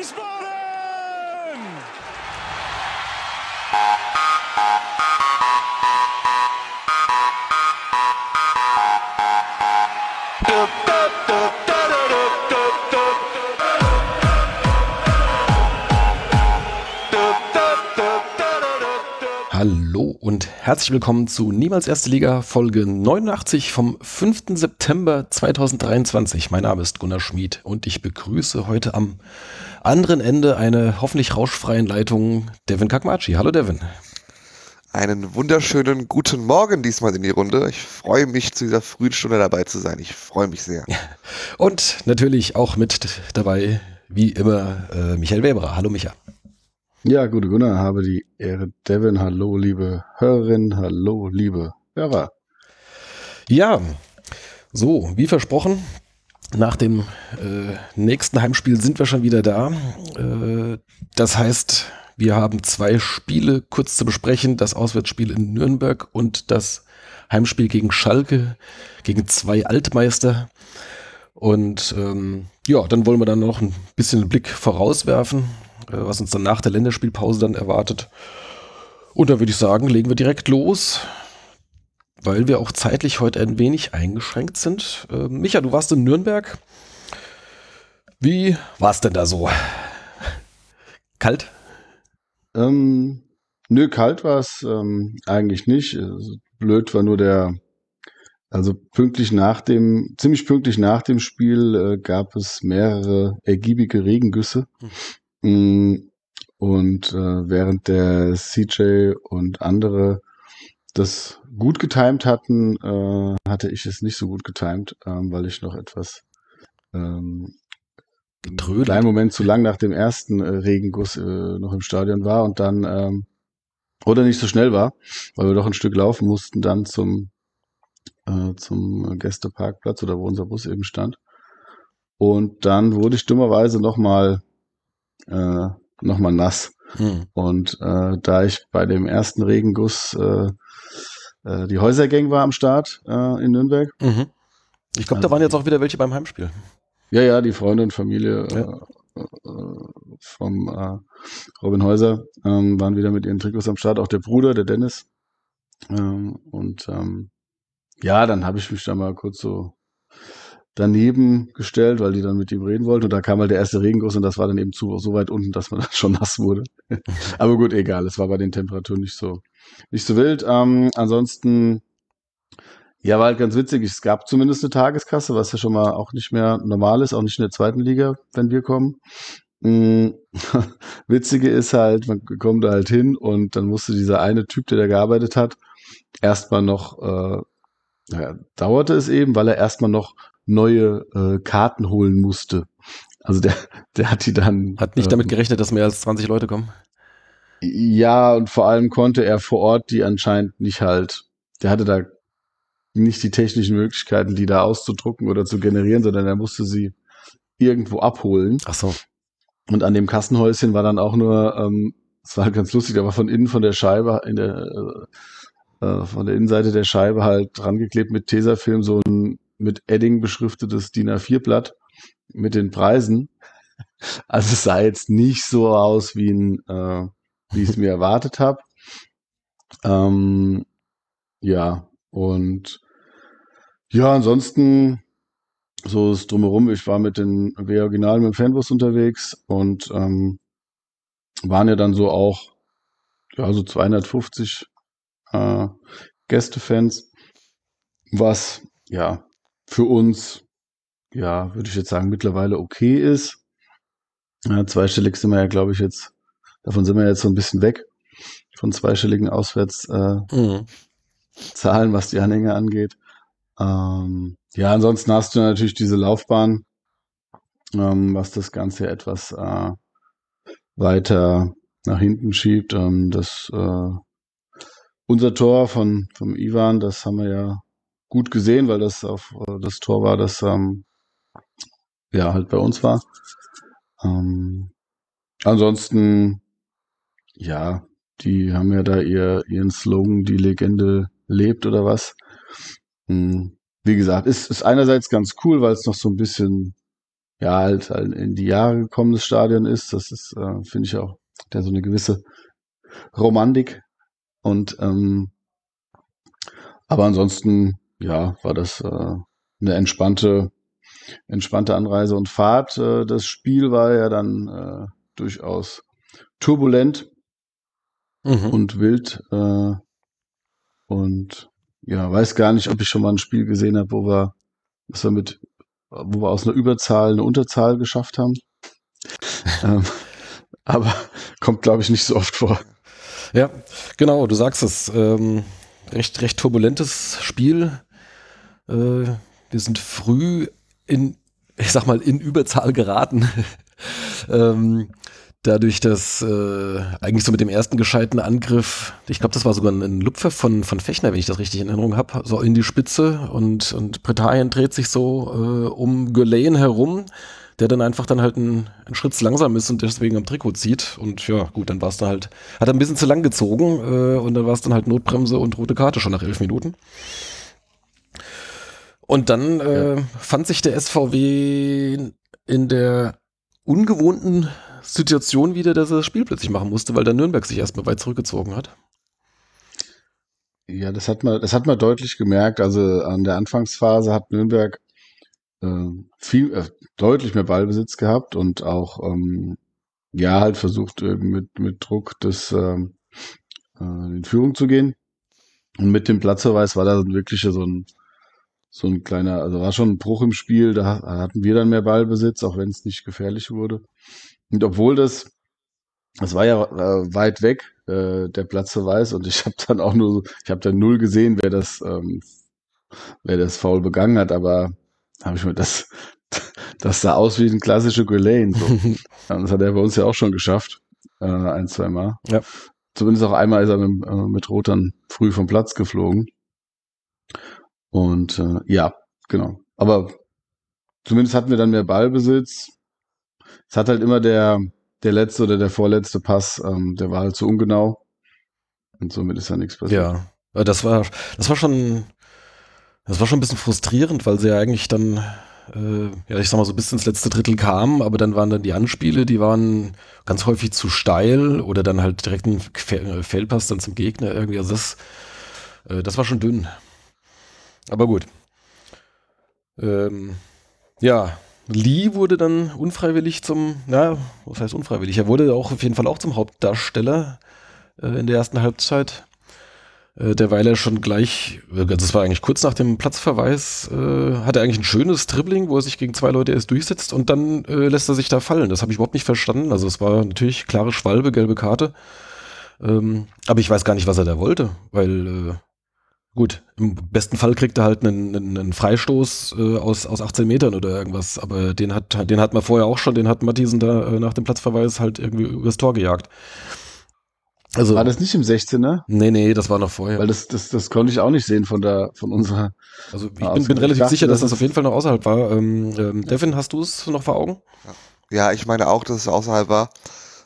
Wiesbaden! Hallo herzlich willkommen zu Niemals Erste Liga Folge 89 vom 5. September 2023. Mein Name ist Gunnar Schmid und ich begrüße heute am anderen Ende eine hoffentlich rauschfreien Leitung Devin Kakmachi. Hallo Devin. Einen wunderschönen guten Morgen diesmal in die Runde. Ich freue mich, zu dieser frühen Stunde dabei zu sein. Ich freue mich sehr. Und natürlich auch mit dabei, wie immer, äh, Michael Weberer. Hallo Micha. Ja, gute Gunnar, habe die Ehre. Devin, hallo, liebe Hörerin, hallo, liebe Hörer. Ja, so, wie versprochen, nach dem äh, nächsten Heimspiel sind wir schon wieder da. Äh, das heißt, wir haben zwei Spiele kurz zu besprechen. Das Auswärtsspiel in Nürnberg und das Heimspiel gegen Schalke, gegen zwei Altmeister. Und ähm, ja, dann wollen wir dann noch ein bisschen einen Blick vorauswerfen was uns dann nach der Länderspielpause dann erwartet. Und da würde ich sagen, legen wir direkt los, weil wir auch zeitlich heute ein wenig eingeschränkt sind. Äh, Micha, du warst in Nürnberg. Wie war es denn da so? Kalt? Ähm, nö, kalt war es ähm, eigentlich nicht. Also, blöd war nur der, also pünktlich nach dem, ziemlich pünktlich nach dem Spiel äh, gab es mehrere ergiebige Regengüsse. Hm. Mm, und äh, während der CJ und andere das gut getimt hatten, äh, hatte ich es nicht so gut getimt, ähm, weil ich noch etwas ähm, einen kleinen Moment zu lang nach dem ersten äh, Regenguss äh, noch im Stadion war und dann ähm, oder nicht so schnell war, weil wir doch ein Stück laufen mussten dann zum äh, zum Gästeparkplatz oder wo unser Bus eben stand. Und dann wurde ich dummerweise noch mal äh, nochmal nass. Hm. Und äh, da ich bei dem ersten Regenguss äh, äh, die Häusergang war am Start äh, in Nürnberg. Mhm. Ich glaube, da waren jetzt auch wieder welche beim Heimspiel. Ja, ja, die Freunde und Familie ja. äh, äh vom äh, Robin Häuser ähm, waren wieder mit ihren Trikots am Start, auch der Bruder, der Dennis. Ähm, und ähm, ja, dann habe ich mich da mal kurz so daneben gestellt, weil die dann mit ihm reden wollten. Und da kam halt der erste Regenguss und das war dann eben zu, so weit unten, dass man dann schon nass wurde. Aber gut, egal. Es war bei den Temperaturen nicht so, nicht so wild. Ähm, ansonsten, ja, war halt ganz witzig. Es gab zumindest eine Tageskasse, was ja schon mal auch nicht mehr normal ist, auch nicht in der zweiten Liga, wenn wir kommen. Mhm. Witzige ist halt, man kommt da halt hin und dann musste dieser eine Typ, der da gearbeitet hat, erstmal noch, äh, naja, dauerte es eben, weil er erstmal noch neue äh, Karten holen musste. Also der, der hat die dann. Hat nicht äh, damit gerechnet, dass mehr als 20 Leute kommen? Ja, und vor allem konnte er vor Ort die anscheinend nicht halt, der hatte da nicht die technischen Möglichkeiten, die da auszudrucken oder zu generieren, sondern er musste sie irgendwo abholen. Ach so. Und an dem Kassenhäuschen war dann auch nur, ähm, es war halt ganz lustig, aber von innen von der Scheibe, in der, äh, äh von der Innenseite der Scheibe halt dran geklebt mit Tesafilm so ein mit Edding beschriftetes DIN A4-Blatt mit den Preisen. Also es sah jetzt nicht so aus, wie, ein, äh, wie ich es mir erwartet habe. Ähm, ja, und ja, ansonsten so ist drumherum. Ich war mit den W Original mit dem Fanbus unterwegs und ähm, waren ja dann so auch ja so 250 äh, Gästefans, was ja für uns, ja, würde ich jetzt sagen, mittlerweile okay ist. Ja, zweistellig sind wir ja, glaube ich, jetzt, davon sind wir jetzt so ein bisschen weg, von zweistelligen Auswärtszahlen, äh, mhm. was die Anhänger angeht. Ähm, ja, ansonsten hast du natürlich diese Laufbahn, ähm, was das Ganze etwas äh, weiter nach hinten schiebt. Ähm, das äh, unser Tor von vom Ivan, das haben wir ja gut gesehen, weil das auf äh, das Tor war, das ähm, ja halt bei uns war. Ähm, ansonsten, ja, die haben ja da ihr, ihren Slogan, die Legende lebt oder was. Hm, wie gesagt, ist, ist einerseits ganz cool, weil es noch so ein bisschen ja halt, halt in die Jahre gekommenes Stadion ist. Das ist, äh, finde ich auch, der so eine gewisse Romantik. Und ähm, aber ansonsten, ja, war das äh, eine entspannte, entspannte Anreise und Fahrt. Äh, das Spiel war ja dann äh, durchaus turbulent Mhm. und wild. Äh, und ja, weiß gar nicht, ob ich schon mal ein Spiel gesehen habe, wo wir, was wir mit, wo wir aus einer Überzahl eine Unterzahl geschafft haben. ähm, aber kommt, glaube ich, nicht so oft vor. Ja, genau, du sagst es. Ähm, recht, recht turbulentes Spiel. Äh, wir sind früh in, ich sag mal, in Überzahl geraten. ähm, dadurch, dass äh, eigentlich so mit dem ersten gescheiten Angriff, ich glaube, das war sogar ein, Lupfer von, von Fechner, wenn ich das richtig in Erinnerung habe, so in die Spitze und, und Britannien dreht sich so äh, um Gulain herum, der dann einfach dann halt einen, einen Schritt langsam ist und deswegen am Trikot zieht. Und ja, gut, dann war es dann halt, hat er ein bisschen zu lang gezogen äh, und dann war es dann halt Notbremse und rote Karte schon nach elf Minuten. Und dann äh, fand sich der SVW in der ungewohnten Situation wieder, dass er das Spiel plötzlich machen musste, weil der Nürnberg sich erstmal weit zurückgezogen hat. Ja, das hat man, das hat man deutlich gemerkt. Also an der Anfangsphase hat Nürnberg äh, viel, äh, deutlich mehr Ballbesitz gehabt und auch ähm, ja halt versucht äh, mit mit Druck das ähm, äh, in Führung zu gehen. Und mit dem Platzverweis war da wirklich so ein so ein kleiner, also war schon ein Bruch im Spiel. Da hatten wir dann mehr Ballbesitz, auch wenn es nicht gefährlich wurde. Und obwohl das, das war ja äh, weit weg, äh, der Platzverweis, und ich habe dann auch nur, ich habe dann null gesehen, wer das, ähm, wer das Foul begangen hat, aber habe ich mir das, das sah aus wie ein klassischer Gulain. So. das hat er bei uns ja auch schon geschafft, äh, ein, zwei Mal. Ja. Zumindest auch einmal ist er mit, äh, mit Rot dann früh vom Platz geflogen. Und äh, ja, genau. Aber zumindest hatten wir dann mehr Ballbesitz. Es hat halt immer der, der letzte oder der vorletzte Pass, ähm, der war halt zu ungenau. Und somit ist ja nichts passiert. Ja, äh, das war, das war schon, das war schon ein bisschen frustrierend, weil sie ja eigentlich dann, äh, ja, ich sag mal so bis ins letzte Drittel kamen, aber dann waren dann die Anspiele, die waren ganz häufig zu steil oder dann halt direkt ein Fe- Fehlpass dann zum Gegner irgendwie. Also das, äh, das war schon dünn. Aber gut. Ähm, ja, Lee wurde dann unfreiwillig zum, na, was heißt unfreiwillig? Er wurde auch auf jeden Fall auch zum Hauptdarsteller äh, in der ersten Halbzeit. Äh, derweil er schon gleich, äh, das war eigentlich kurz nach dem Platzverweis, äh, hat er eigentlich ein schönes Dribbling, wo er sich gegen zwei Leute erst durchsetzt und dann äh, lässt er sich da fallen. Das habe ich überhaupt nicht verstanden. Also es war natürlich klare Schwalbe, gelbe Karte. Ähm, aber ich weiß gar nicht, was er da wollte, weil äh, Gut, im besten Fall kriegt er halt einen, einen, einen Freistoß äh, aus, aus 18 Metern oder irgendwas, aber den hat, den hat man vorher auch schon, den hat Matthiesen da äh, nach dem Platzverweis halt irgendwie übers Tor gejagt. Also, War das nicht im 16er? nee, nee, das war noch vorher. Weil das, das, das konnte ich auch nicht sehen von der, von unserer. also ich Ah, bin, bin relativ dachte, sicher, dass das das auf jeden Fall noch außerhalb war. Ähm, ähm, Devin, hast du es noch vor Augen? Ja, ich meine auch, dass es außerhalb war.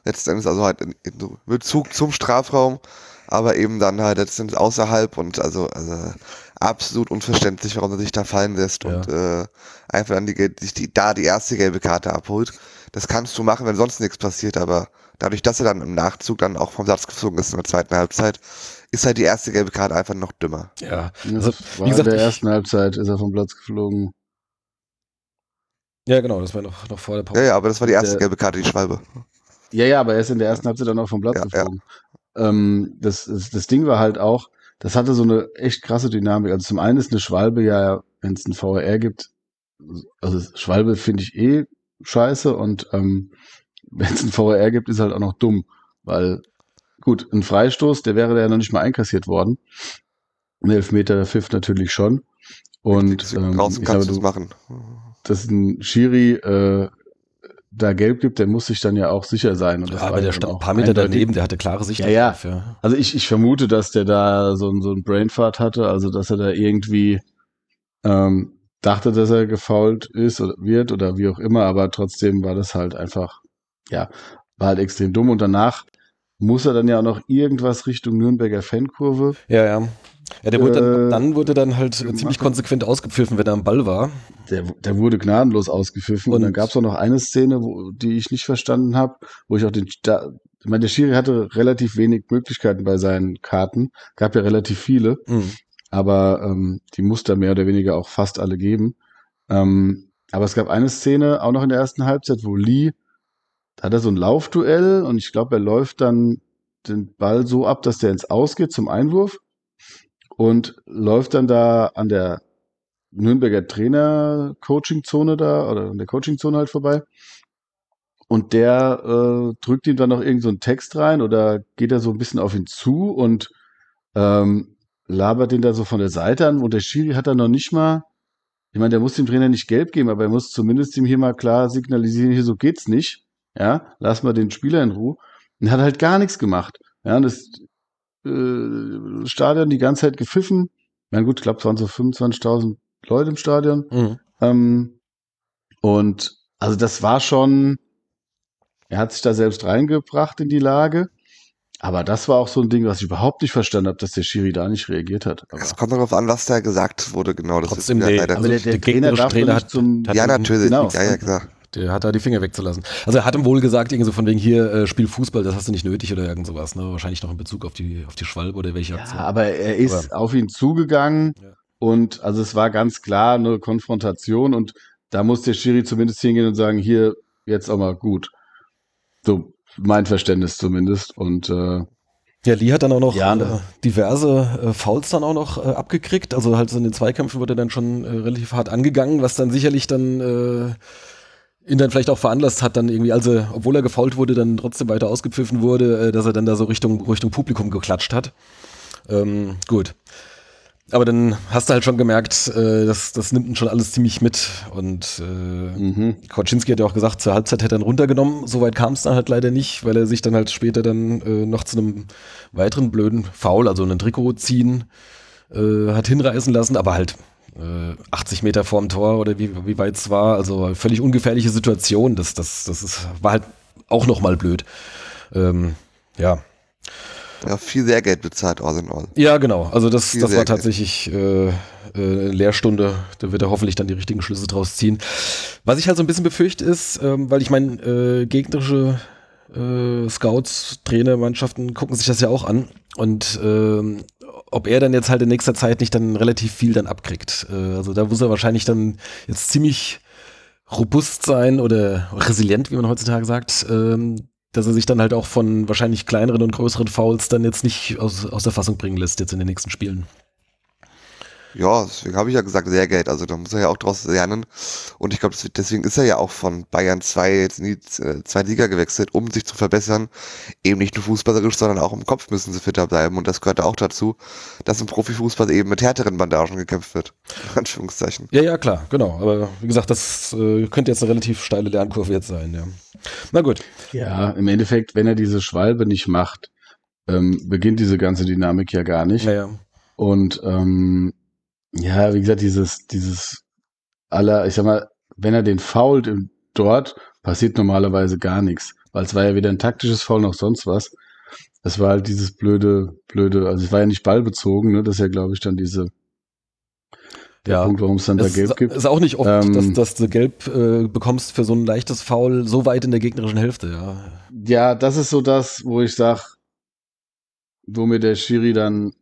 Letzten Endes also halt in, in Bezug zum Strafraum, aber eben dann halt letzten Endes außerhalb und also, also absolut unverständlich, warum er sich da fallen lässt Ja. und äh, einfach dann die, die, da die erste gelbe Karte abholt. Das kannst du machen, wenn sonst nichts passiert, aber dadurch, dass er dann im Nachzug dann auch vom Satz geflogen ist in der zweiten Halbzeit, ist halt die erste gelbe Karte einfach noch dümmer. Ja. Also, wie gesagt, in der ersten Halbzeit ist er vom Platz geflogen. Ja, genau, das war noch, noch vor der Pause. Ja, ja, aber das war die erste Der- gelbe Karte, die Schwalbe. Ja, ja, aber er ist in der ersten Halbzeit dann auch vom Platz Ja, geflogen. Ähm, das, das, das Ding war halt auch, das hatte so eine echt krasse Dynamik. Also zum einen ist eine Schwalbe ja, wenn es ein VR gibt, also Schwalbe finde ich eh scheiße und ähm, wenn es ein VR gibt, ist halt auch noch dumm, weil gut, ein Freistoß, der wäre ja noch nicht mal einkassiert worden. Ein Elfmeter, der Pfiff natürlich schon. Und ähm, draußen kannst du, es machen. dass ein Schiri äh, da gelb gibt, der muss sich dann ja auch sicher sein. Und das Ja, aber der stand ein paar Meter eindeutig. daneben, der hatte klare Sicht Ja, ja. darauf, ja. Also ich, ich vermute, dass der da so, ein- so ein Brainfart hatte, also dass er da irgendwie ähm, dachte, dass er gefault ist oder wird oder wie auch immer, aber trotzdem war das halt einfach, ja, war halt extrem dumm. Und danach muss er dann ja auch noch irgendwas Richtung Nürnberger Fankurve. Ja, ja. Ja, der wurde dann, Äh, dann wurde dann halt ziemlich konsequent ausgepfiffen, wenn er am Ball war. Der, der wurde gnadenlos ausgepfiffen. Und, Und- dann gab es auch noch eine Szene, wo, die ich nicht verstanden habe, wo ich auch den. Da, ich meine, der Schiri hatte relativ wenig Möglichkeiten bei seinen Karten. Gab ja relativ viele, Mhm. aber ähm, die musste er mehr oder weniger auch fast alle geben. Ähm, aber es gab eine Szene auch noch in der ersten Halbzeit, wo Lee, da hat er so ein Laufduell und ich glaube, er läuft dann den Ball so ab, dass der ins Ausgeht zum Einwurf und läuft dann da an der Nürnberger Trainer-Coaching-Zone da oder an der Coaching-Zone halt vorbei. Und der äh, drückt ihm dann noch irgend so Text rein oder geht er so ein bisschen auf ihn zu und ähm, labert den da so von der Seite an. Und der Schiri hat dann noch nicht mal, ich meine, der muss dem Trainer nicht gelb geben, aber er muss zumindest ihm hier mal klar signalisieren, hier so geht's nicht. Ja, lass mal den Spieler in Ruhe. Und hat halt gar nichts gemacht. Ja, und das äh, Stadion die ganze Zeit gepfiffen. Na gut, ich glaube, es waren so 25.000 Leute im Stadion. Mhm. Ähm, und also das war schon, er hat sich da selbst reingebracht in die Lage. Aber das war auch so ein Ding, was ich überhaupt nicht verstanden habe, dass der Schiri da nicht reagiert hat. Aber, Es kommt darauf an, was da gesagt wurde, genau. Das Trotzdem, ist nee, leider. also aber der, der, der Trainer Trainer hat- nicht zum... hat- ja, natürlich. Genau. Ja, ja, klar. Der hat da die Finger wegzulassen. Also er hat ihm wohl gesagt, irgendwie so von wegen hier, äh, spiel Fußball, das hast du nicht nötig oder irgend sowas. Ne? Wahrscheinlich noch in Bezug auf die, auf die Schwalbe oder welche Ja, Aktion. aber er ist auf ihn zugegangen Ja. und also es war ganz klar eine Konfrontation und da muss der Schiri zumindest hingehen und sagen, hier, jetzt auch mal gut. So, mein Verständnis zumindest. Und äh, Ja, Lee hat dann auch noch Ja, äh, ne. diverse äh, Fouls dann auch noch äh, abgekriegt. Also halt so in den Zweikämpfen wurde er dann schon äh, relativ hart angegangen, was dann sicherlich dann äh, ihn dann vielleicht auch veranlasst hat, dann irgendwie, also obwohl er gefault wurde, dann trotzdem weiter ausgepfiffen wurde, äh, dass er dann da so Richtung, Richtung Publikum geklatscht hat. Ähm, gut. Aber dann hast du halt schon gemerkt, äh, das, das nimmt ihn schon alles ziemlich mit. Und äh, mhm. Kaczynski hat ja auch gesagt, zur Halbzeit hätte er ihn runtergenommen. Soweit kam es dann halt leider nicht, weil er sich dann halt später dann äh, noch zu einem weiteren blöden Foul, also einen Trikot ziehen, äh, hat hinreißen lassen, aber halt 80 Meter vorm Tor oder wie, wie weit es war, also völlig ungefährliche Situation. Das, das, das ist, war halt auch nochmal blöd. Ähm, ja. Ja, viel Lehrgeld bezahlt, all in all. Ja, genau. Also das, Viel das war tatsächlich äh, äh, eine Lehrstunde. Da wird er hoffentlich dann die richtigen Schlüsse draus ziehen. Was ich halt so ein bisschen befürchte ist, ähm, weil ich meine, äh, gegnerische äh, Scouts, Trainer, Mannschaften gucken sich das ja auch an. Und ähm, ob er dann jetzt halt in nächster Zeit nicht dann relativ viel dann abkriegt. Äh, also da muss er wahrscheinlich dann jetzt ziemlich robust sein oder resilient, wie man heutzutage sagt, ähm, dass er sich dann halt auch von wahrscheinlich kleineren und größeren Fouls dann jetzt nicht aus, aus der Fassung bringen lässt jetzt in den nächsten Spielen. Ja, deswegen habe ich ja gesagt, Lehrgeld. Also da muss er ja auch draus lernen. Und ich glaube, deswegen ist er ja auch von Bayern 2 jetzt in die äh, zweite Liga gewechselt, um sich zu verbessern. Eben nicht nur fußballerisch, sondern auch im Kopf müssen sie fitter bleiben. Und das gehört auch dazu, dass im Profifußball eben mit härteren Bandagen gekämpft wird. In Anführungszeichen. Ja, ja, klar, genau. Aber wie gesagt, das äh, könnte jetzt eine relativ steile Lernkurve jetzt sein, ja. Na gut. Ja, im Endeffekt, wenn er diese Schwalbe nicht macht, ähm, beginnt diese ganze Dynamik ja gar nicht. Naja. Und ähm, ja, wie gesagt, dieses, dieses aller, ich sag mal, wenn er den fault im, dort, passiert normalerweise gar nichts. Weil es war ja weder ein taktisches Foul noch sonst was. Es war halt dieses blöde, blöde, also es war ja nicht ballbezogen, ne? Das ist ja, glaube ich, dann diese der Ja. Punkt, warum es dann da gelb ist, gibt. ist auch nicht oft, Ähm, dass, dass du gelb äh, bekommst für so ein leichtes Foul so weit in der gegnerischen Hälfte, ja. Ja, das ist so das, wo ich sag, wo mir der Schiri dann,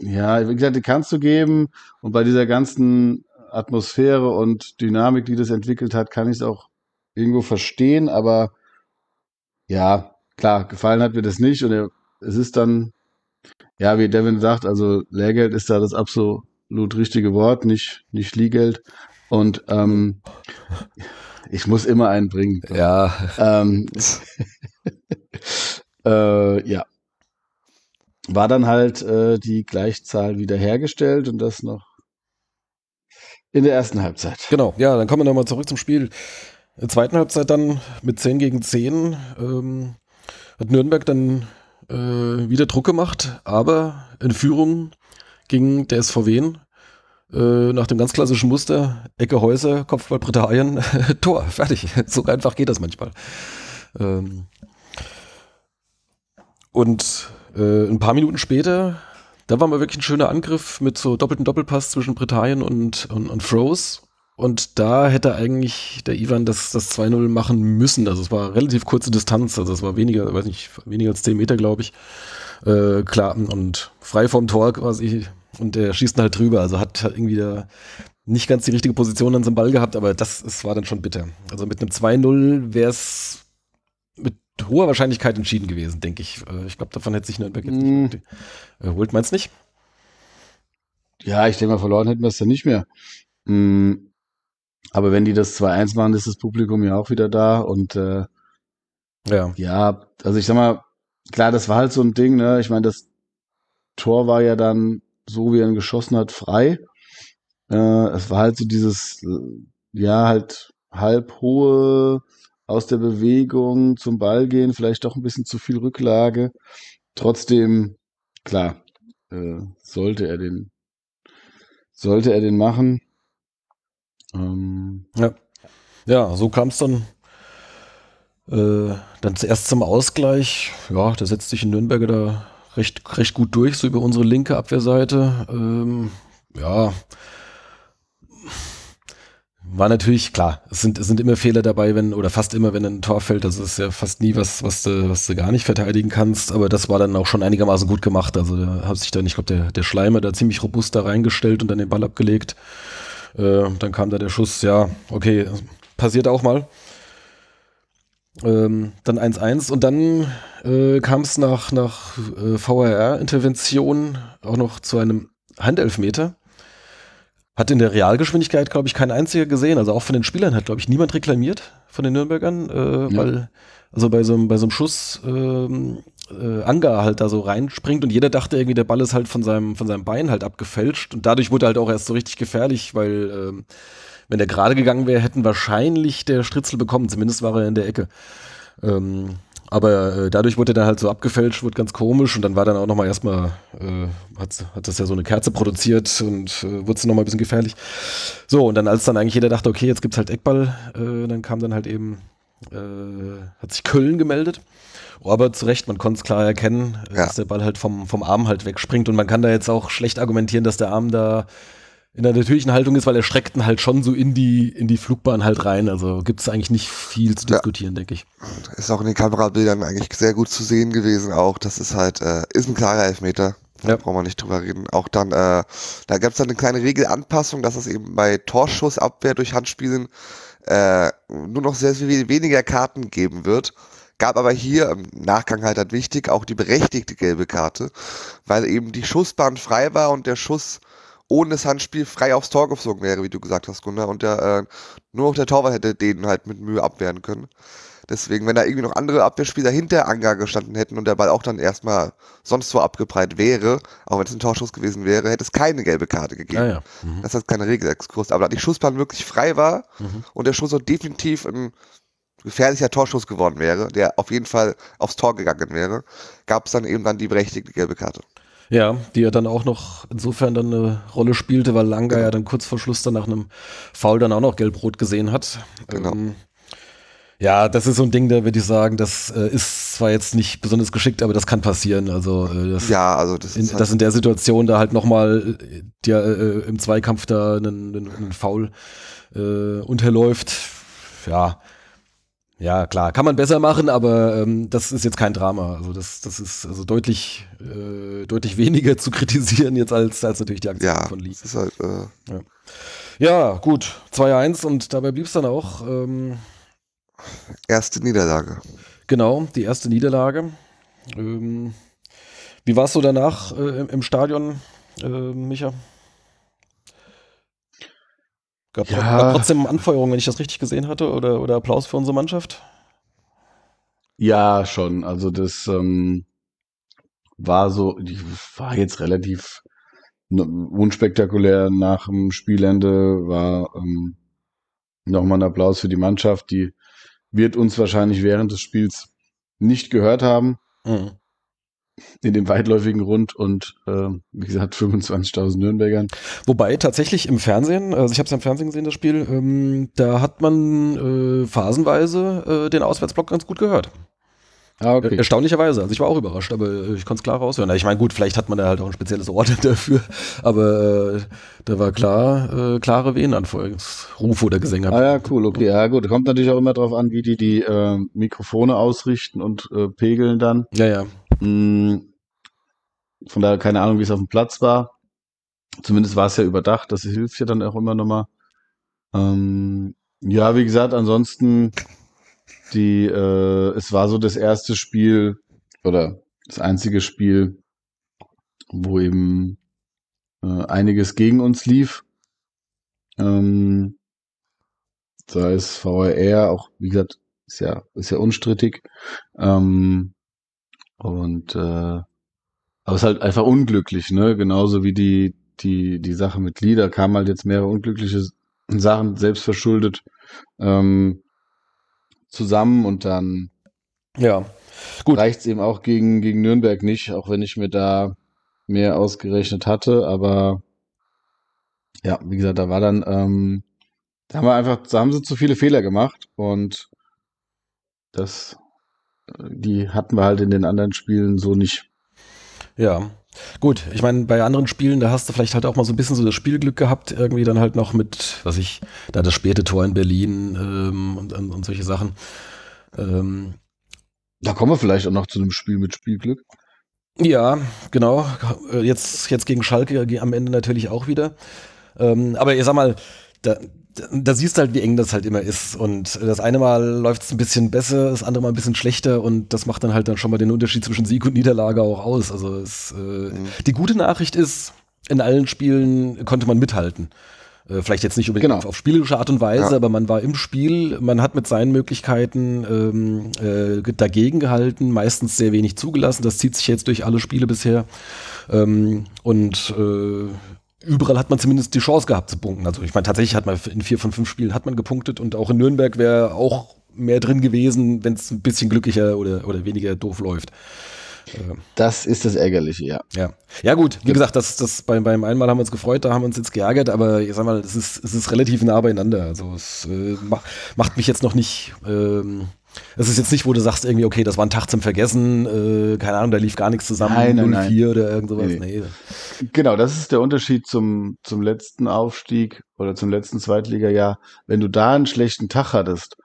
ja, wie gesagt, die kannst du geben. Und bei dieser ganzen Atmosphäre und Dynamik, die das entwickelt hat, kann ich es auch irgendwo verstehen, aber ja, klar, gefallen hat mir das nicht. Und er, es ist dann, ja, wie Devin sagt, also Lehrgeld ist da das absolut richtige Wort, nicht, nicht Liegeld und ähm, ich muss immer einen bringen. Ja, Ähm, äh, ja. War dann halt äh, die Gleichzahl wiederhergestellt und das noch in der ersten Halbzeit. genau. Ja, dann kommen wir nochmal zurück zum Spiel. In der zweiten Halbzeit dann mit 10 gegen 10 ähm, hat Nürnberg dann äh, wieder Druck gemacht, aber in Führung ging der SVW äh, nach dem ganz klassischen Muster, Ecke Häuser, Kopfball Britannien, Tor, fertig. So einfach geht das manchmal. Ähm, und äh, ein paar Minuten später Da war mal wirklich ein schöner Angriff mit so doppelten Doppelpass zwischen Britannien und, und, und Froze. Und da hätte eigentlich der Ivan das, das 2-0 machen müssen. Also es war relativ kurze Distanz, also es war weniger, weiß nicht, weniger als 10 Meter, glaube ich. Äh, klar, und frei vom Tor quasi. Und der schießt halt drüber. Also hat, hat irgendwie da nicht ganz die richtige Position an seinem Ball gehabt, aber das, das war dann schon bitter. Also mit einem 2-0 wäre es mit hoher Wahrscheinlichkeit entschieden gewesen, denke ich. Äh, ich glaube, davon hätte sich Nürnberg jetzt Mm. nicht erholt. Meinst du nicht? Ja, ich denke mal, verloren hätten wir es dann nicht mehr. Mm, Aber wenn die das 2-1 machen, ist das Publikum ja auch wieder da. Und äh, Ja. ja, also ich sag mal, klar, das war halt so ein Ding, ne? Ich meine, das Tor war ja dann, so wie er ihn geschossen hat, frei. Äh, es war halt so dieses, äh, ja, halt halb hohe aus der Bewegung zum Ball gehen, vielleicht doch ein bisschen zu viel Rücklage. Trotzdem, klar, äh, sollte er den, sollte er den machen. Ähm, Ja. Ja, so kam es dann. Äh, dann zuerst zum Ausgleich. Ja, da setzt sich in Nürnberger da recht, recht gut durch, so über unsere linke Abwehrseite. Ähm, ja. War natürlich klar, es sind, es sind immer Fehler dabei, wenn, oder fast immer, wenn ein Tor fällt. Das ist ja fast nie was, was du, was du gar nicht verteidigen kannst. Aber das war dann auch schon einigermaßen gut gemacht. Also da hat sich dann, ich glaube, der, der Schleimer da ziemlich robust da reingestellt und dann den Ball abgelegt. Äh, dann kam da der Schuss, ja, okay, passiert auch mal. Ähm, dann 1-1 und dann äh, kam es nach, nach äh, VRR-Intervention auch noch zu einem Handelfmeter. Hat in der Realgeschwindigkeit, glaube ich, kein einziger gesehen. Also auch von den Spielern hat, glaube ich, niemand reklamiert von den Nürnbergern, äh, Ja. weil also bei so, einem- bei so einem Schuss ähm, äh, Anga halt da so reinspringt und jeder dachte irgendwie, der Ball ist halt von seinem, von seinem Bein halt abgefälscht und dadurch wurde er halt auch erst so richtig gefährlich, weil ähm, wenn der gerade gegangen wäre, hätten wahrscheinlich der Stritzel bekommen, zumindest war er in der Ecke. Ähm, aber äh, dadurch wurde er dann halt so abgefälscht, wurde ganz komisch und dann war dann auch nochmal erstmal, äh, hat, hat das ja so eine Kerze produziert und äh, wurde es nochmal ein bisschen gefährlich. So, und dann als dann eigentlich jeder dachte, okay, jetzt gibt's halt Eckball, äh, dann kam dann halt eben, äh, hat sich Köln gemeldet. Aber zu Recht, man konnte es klar erkennen, äh, Ja. dass der Ball halt vom, vom Arm halt wegspringt und man kann da jetzt auch schlecht argumentieren, dass der Arm da in der natürlichen Haltung ist, weil er streckt ihn halt schon so in die, in die Flugbahn halt rein. Also gibt es eigentlich nicht viel zu Ja. diskutieren, denke ich. Ist auch in den Kamerabildern eigentlich sehr gut zu sehen gewesen auch. Das ist halt, äh, ist ein klarer Elfmeter. Da Ja. brauchen wir nicht drüber reden. Auch dann, äh, da gab es dann eine kleine Regelanpassung, dass es eben bei Torschussabwehr durch Handspielen äh, nur noch sehr viel weniger Karten geben wird. Gab aber hier im Nachgang halt halt wichtig auch die berechtigte gelbe Karte, weil eben die Schussbahn frei war und der Schuss ohne das Handspiel frei aufs Tor geflogen wäre, wie du gesagt hast, Gunnar. Und der, äh, nur noch der Torwart hätte den halt mit Mühe abwehren können. Deswegen, wenn da irgendwie noch andere Abwehrspieler hinter Anga gestanden hätten und der Ball auch dann erstmal sonst wo abgeprallt wäre, auch wenn es ein Torschuss gewesen wäre, hätte es keine gelbe Karte gegeben. Ah, ja. Mhm. Das ist keine Regelexkurs. Aber da die Schussbahn wirklich frei war Mhm. und der Schuss auch definitiv ein gefährlicher Torschuss geworden wäre, der auf jeden Fall aufs Tor gegangen wäre, gab es dann eben dann die berechtigte gelbe Karte. Ja, die ja dann auch noch insofern dann eine Rolle spielte, weil Langa Genau. ja dann kurz vor Schluss dann nach einem Foul dann auch noch gelb-rot gesehen hat. Genau. Ähm, ja, das ist so ein Ding, da würde ich sagen, das äh, ist zwar jetzt nicht besonders geschickt, aber das kann passieren. Also äh, das, Ja, also das in, ist halt, dass in der Situation da halt nochmal äh, dir äh, im Zweikampf da einen, einen, einen Foul äh, unterläuft. Ja. Ja, klar, kann man besser machen, aber ähm, das ist jetzt kein Drama. Also das, das ist also deutlich, äh, deutlich weniger zu kritisieren jetzt als, als natürlich die Aktion ja, von Lee. ist halt, äh, Ja, gut, 2-1 und dabei blieb es dann auch. Ähm, erste Niederlage. genau, die erste Niederlage. Ähm, wie war es so danach äh, im, im Stadion, äh, Micha? Gab, Ja. trotzdem Anfeuerung, wenn ich das richtig gesehen hatte, oder, oder Applaus für unsere Mannschaft? Ja, schon. Also das ähm, war so, die war jetzt relativ n- unspektakulär nach dem Spielende, war ähm, nochmal ein Applaus für die Mannschaft, die wird uns wahrscheinlich während des Spiels nicht gehört haben Mhm. In dem weitläufigen Rund und äh, wie gesagt 25.000 Nürnbergern. Wobei tatsächlich im Fernsehen, also ich habe es ja im Fernsehen gesehen, das Spiel, ähm, da hat man äh, phasenweise äh, den Auswärtsblock ganz gut gehört. Ah, okay. Erstaunlicherweise. Also ich war auch überrascht, aber äh, ich konnte es klar raushören. Ich meine, gut, vielleicht hat man da halt auch ein spezielles Ort dafür, aber äh, da war klar, äh, klare Wehenanfolgsrufe oder Gesänge. Ah ja, cool, okay. Ja gut, kommt natürlich auch immer darauf an, wie die die äh, Mikrofone ausrichten und äh, pegeln dann. Ja, ja. Mm, von daher keine Ahnung, wie es auf dem Platz war. Zumindest war es ja überdacht, das hilft ja dann auch immer nochmal. Ähm, ja, wie gesagt, ansonsten die, äh, es war so das erste Spiel oder das einzige Spiel, wo eben äh, einiges gegen uns lief. Ähm, sei es VRR, auch wie gesagt, ist ja, ist ja unstrittig. Ähm, und äh, aber es ist halt einfach unglücklich, ne? Genauso wie die, die, die Sache mit Lieder kamen halt jetzt mehrere unglückliche Sachen selbst verschuldet. Ähm, zusammen und dann ja. Gut. reicht es eben auch gegen, gegen Nürnberg nicht, auch wenn ich mir da mehr ausgerechnet hatte. Aber ja, wie gesagt, da war dann, ähm, da haben wir einfach, da haben sie zu viele Fehler gemacht und das, die hatten wir halt in den anderen Spielen so nicht. Ja. Gut, ich meine, bei anderen Spielen, da hast du vielleicht halt auch mal so ein bisschen so das Spielglück gehabt, irgendwie dann halt noch mit, was ich, da das späte Tor in Berlin ähm, und, und, solche Sachen. Ähm, da kommen wir vielleicht auch noch zu einem Spiel mit Spielglück. Ja, genau. Jetzt, jetzt gegen Schalke am Ende natürlich auch wieder. Ähm, aber ich sag mal, da, da siehst du halt, wie eng das halt immer ist. Und das eine Mal läuft es ein bisschen besser, das andere Mal ein bisschen schlechter und das macht dann halt dann schon mal den Unterschied zwischen Sieg und Niederlage auch aus. Also es, äh, mhm. die gute Nachricht ist, in allen Spielen konnte man mithalten. Äh, vielleicht jetzt nicht unbedingt genau. auf, auf, spielerische Art und Weise, ja. aber man war im Spiel, man hat mit seinen Möglichkeiten ähm, äh, dagegen gehalten, meistens sehr wenig zugelassen. Das zieht sich jetzt durch alle Spiele bisher. Ähm, und äh, überall hat man zumindest die Chance gehabt zu punkten. Also ich meine, tatsächlich hat man in vier von fünf Spielen hat man gepunktet und auch in Nürnberg wäre auch mehr drin gewesen, wenn es ein bisschen glücklicher oder, oder weniger doof läuft. Das ist das Ärgerliche, ja. Ja, ja gut, wie gesagt, das, das beim, beim einmal haben wir uns gefreut, da haben wir uns jetzt geärgert, aber ich sag mal, es ist, es ist relativ nah beieinander. Also es äh, macht mich jetzt noch nicht. Ähm, es ist jetzt nicht, wo du sagst irgendwie, okay, das war ein Tag zum Vergessen, äh, keine Ahnung, da lief gar nichts zusammen, nein, nein, 04 nein. oder irgend sowas. Nee. nee. Genau, das ist der Unterschied zum, zum letzten Aufstieg oder zum letzten Zweitligajahr. Wenn du da einen schlechten Tag hattest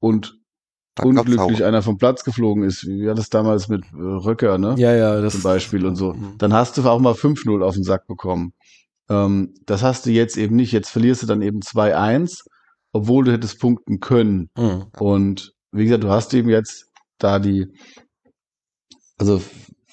und dann unglücklich einer vom Platz geflogen ist, wie war das damals mit äh, Röcker, ne? Ja, ja, das zum Beispiel und so. Mhm. Dann hast du auch mal 5-0 auf den Sack bekommen. Ähm, das hast du jetzt eben nicht. Jetzt verlierst du dann eben 2-1, obwohl du hättest punkten können. Mhm. Und wie gesagt, du hast eben jetzt da die, also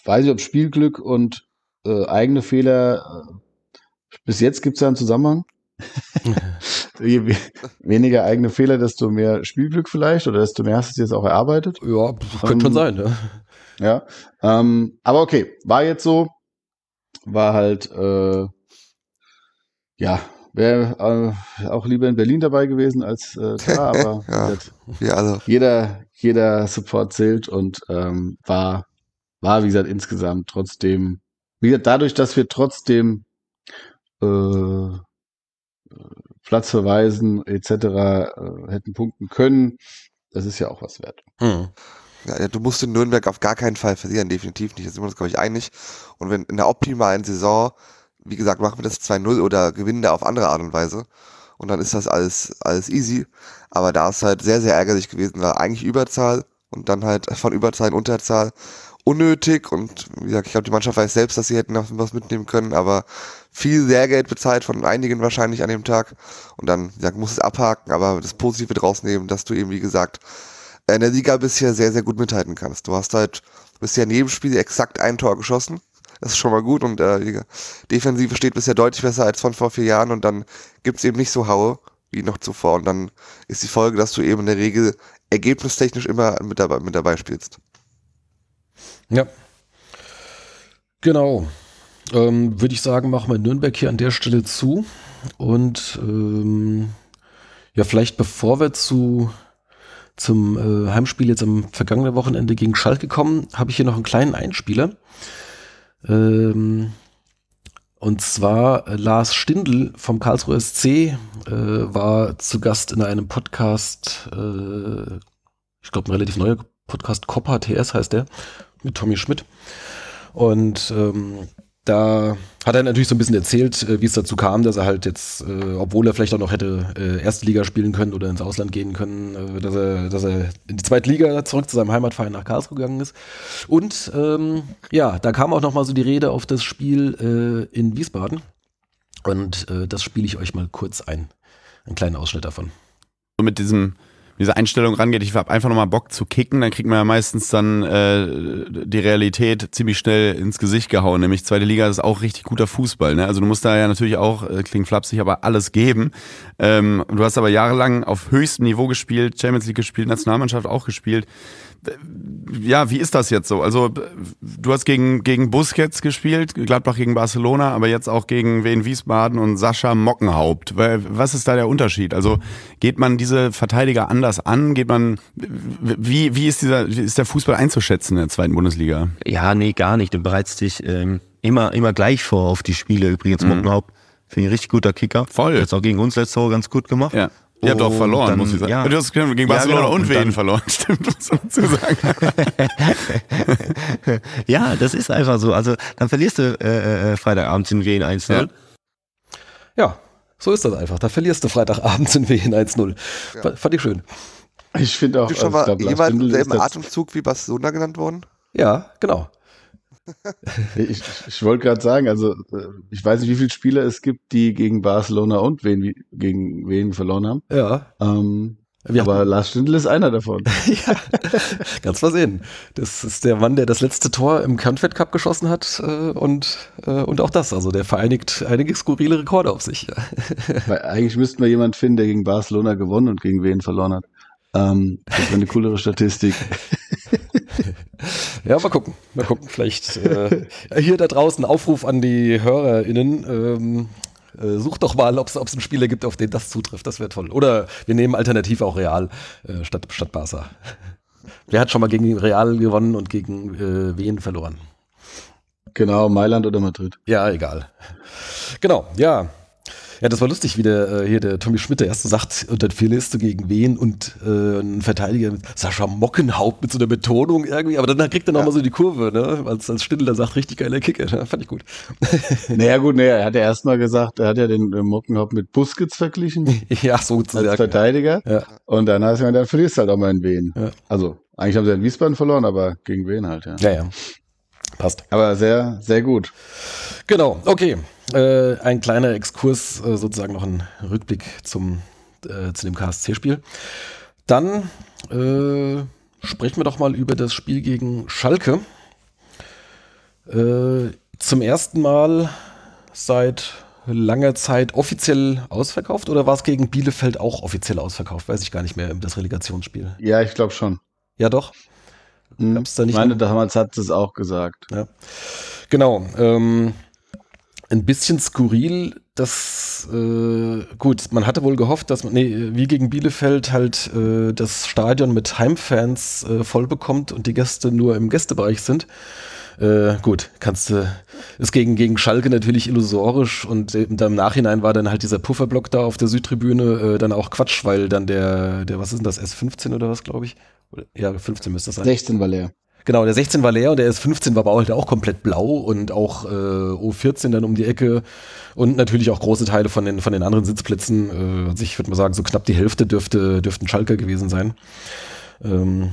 weiß ich, ob Spielglück und äh, eigene Fehler, äh, bis jetzt gibt es ja einen Zusammenhang. Je weniger eigene Fehler, desto mehr Spielglück vielleicht oder desto mehr hast du jetzt auch erarbeitet. Ja, könnte ähm, schon sein, ja. Ja, ähm, aber okay, war jetzt so, war halt, äh, ja, wäre äh, auch lieber in Berlin dabei gewesen als äh, da, aber ja, ja, also. jeder, jeder Support zählt und ähm, war, war, wie gesagt, insgesamt trotzdem, wie gesagt, dadurch, dass wir trotzdem äh, Platzverweisen etc. Äh, hätten punkten können. Das ist ja auch was wert. Mhm. Ja, du musst in Nürnberg auf gar keinen Fall verlieren, definitiv nicht. Da sind wir uns, glaube ich, einig. Und wenn in der optimalen Saison, wie gesagt, machen wir das 2-0 oder gewinnen da auf andere Art und Weise. Und dann ist das alles, alles easy. Aber da ist halt sehr, sehr ärgerlich gewesen, war eigentlich Überzahl und dann halt von Überzahl in Unterzahl unnötig und wie gesagt, ich glaube, die Mannschaft weiß selbst, dass sie hätten was mitnehmen können, aber viel Lehrgeld bezahlt von einigen wahrscheinlich an dem Tag und dann, wie gesagt, muss es abhaken, aber das Positive draus nehmen, dass du eben, wie gesagt, in der Liga bisher sehr, sehr gut mithalten kannst. Du hast halt bisher in jedem Spiel exakt ein Tor geschossen. Das ist schon mal gut und äh, die Defensive steht bisher deutlich besser als von vor vier Jahren und dann gibt's eben nicht so Haue wie noch zuvor und dann ist die Folge, dass du eben in der Regel ergebnistechnisch immer mit dabei, mit dabei spielst. Ja. Genau. Ähm, Würde ich sagen, machen wir Nürnberg hier an der Stelle zu. Und ähm, ja, vielleicht bevor wir zu zum äh, Heimspiel jetzt am vergangenen Wochenende gegen Schalke kommen, habe ich hier noch einen kleinen Einspieler. Ähm, und zwar äh, Lars Stindl vom Karlsruher SC äh, war zu Gast in einem Podcast, äh, ich glaube ein relativ neuer Podcast Copper TS heißt der, mit Tommy Schmidt. Und ähm, da hat er natürlich so ein bisschen erzählt, äh, wie es dazu kam, dass er halt jetzt, äh, obwohl er vielleicht auch noch hätte äh, erste Liga spielen können oder ins Ausland gehen können, äh, dass, er, dass er in die zweite Liga zurück zu seinem Heimatverein nach Karlsruhe gegangen ist. Und ähm, ja, da kam auch noch mal so die Rede auf das Spiel äh, in Wiesbaden. Und äh, das spiele ich euch mal kurz ein. Einen kleinen Ausschnitt davon. So mit diesem diese Einstellung rangeht, ich habe einfach nochmal Bock zu kicken, dann kriegt man ja meistens dann äh, die Realität ziemlich schnell ins Gesicht gehauen. Nämlich zweite Liga ist auch richtig guter Fußball. Ne? Also du musst da ja natürlich auch, äh, klingt flapsig, aber alles geben. Ähm, du hast aber jahrelang auf höchstem Niveau gespielt, Champions League gespielt, Nationalmannschaft auch gespielt ja, wie ist das jetzt so? Also du hast gegen, gegen Busquets gespielt, Gladbach gegen Barcelona, aber jetzt auch gegen Wien Wiesbaden und Sascha Mockenhaupt. Was ist da der Unterschied? Also geht man diese Verteidiger anders an? Geht man, wie, wie ist dieser, wie ist der Fußball einzuschätzen in der zweiten Bundesliga? Ja, nee, gar nicht. Du bereitest dich ähm, immer, immer gleich vor auf die Spiele. Übrigens, mhm. Mockenhaupt finde ich ein richtig guter Kicker. Voll. Jetzt auch gegen uns letzte Woche ganz gut gemacht. Ja. Ihr habt auch verloren, dann, muss ich sagen. Ja. Du hast gegen Barcelona Ja, genau. und Und Wien verloren, stimmt, muss man dazu sagen. ja, das ist einfach so. Also dann verlierst du äh, äh, Freitagabend in Wien 1-0. Ja. Ja, so ist das einfach. Da verlierst du Freitagabends in Wien 1-0. Ja. Fa- Fand ich schön. Ich finde auch, Bist du schon ich mal jemand im selben Atemzug wie Barcelona genannt worden? Ja, genau. Ich, ich, wollte gerade sagen, also äh, ich weiß nicht, wie viele Spieler es gibt, die gegen Barcelona und wen, gegen wen verloren haben. Ja. Ähm, Wir aber Lars Stindl ist einer davon. ja, ganz mal sehen. Das ist der Mann, der das letzte Tor im Kernfett Cup geschossen hat äh, und, äh, und auch das. Also der vereinigt einige skurrile Rekorde auf sich. Weil eigentlich müssten wir jemanden finden, der gegen Barcelona gewonnen und gegen wen verloren hat. Ähm, das wäre eine coolere Statistik. Ja, mal gucken. Mal gucken. Vielleicht äh, hier da draußen Aufruf an die HörerInnen. Ähm, äh, sucht doch mal, ob es einen Spieler gibt, auf den das zutrifft. Das wäre toll. Oder wir nehmen alternativ auch Real äh, statt, statt Barca. Wer hat schon mal gegen Real gewonnen und gegen äh, wen verloren? Genau, Mailand oder Madrid. Ja, egal. Genau, ja. Ja, das war lustig, wie der, äh, hier der Tommy Schmidt der erste sagt, und dann verlierst du gegen wen und äh, ein Verteidiger mit Sascha Mockenhaupt mit so einer Betonung irgendwie, aber dann kriegt er nochmal so die Kurve, ne? Als, als Stindl da sagt, richtig geiler Kicker, ne? fand ich gut. Naja, gut, naja, er hat ja erstmal gesagt, er hat ja den äh, Mockenhaupt mit Busquets verglichen ja, so als sozusagen. Verteidiger. Ja. Und dann heißt es, dann verlierst du halt auch mal in wen. Ja. Also, eigentlich haben sie in Wiesbaden verloren, aber gegen wen halt, ja. Ja, ja. Passt. Aber sehr, sehr gut. Genau, okay. Äh, ein kleiner Exkurs, äh, sozusagen noch ein Rückblick zum, äh, zu dem KSC-Spiel. Dann äh, sprechen wir doch mal über das Spiel gegen Schalke. Äh, zum ersten Mal seit langer Zeit offiziell ausverkauft oder war es gegen Bielefeld auch offiziell ausverkauft? Weiß ich gar nicht mehr, das Relegationsspiel. Ja, ich glaube schon. Ja, doch. Hm. Gab's da nicht ich meine, noch- damals hat es auch gesagt. Ja. Genau. Ähm, ein bisschen skurril, dass äh, gut, man hatte wohl gehofft, dass man, nee, wie gegen Bielefeld halt äh, das Stadion mit Heimfans äh, voll bekommt und die Gäste nur im Gästebereich sind. Äh, gut, kannst du, ist gegen, gegen Schalke natürlich illusorisch und dann im Nachhinein war dann halt dieser Pufferblock da auf der Südtribüne äh, dann auch Quatsch, weil dann der, der, was ist denn das, S15 oder was, glaube ich? Oder, ja, 15 müsste das sein. 16 war leer. Genau, der 16 war leer und der S15 war aber halt auch komplett blau und auch äh, O14 dann um die Ecke und natürlich auch große Teile von den, von den anderen Sitzplätzen. Äh, also ich würde mal sagen, so knapp die Hälfte dürfte, dürften Schalker gewesen sein. Ähm,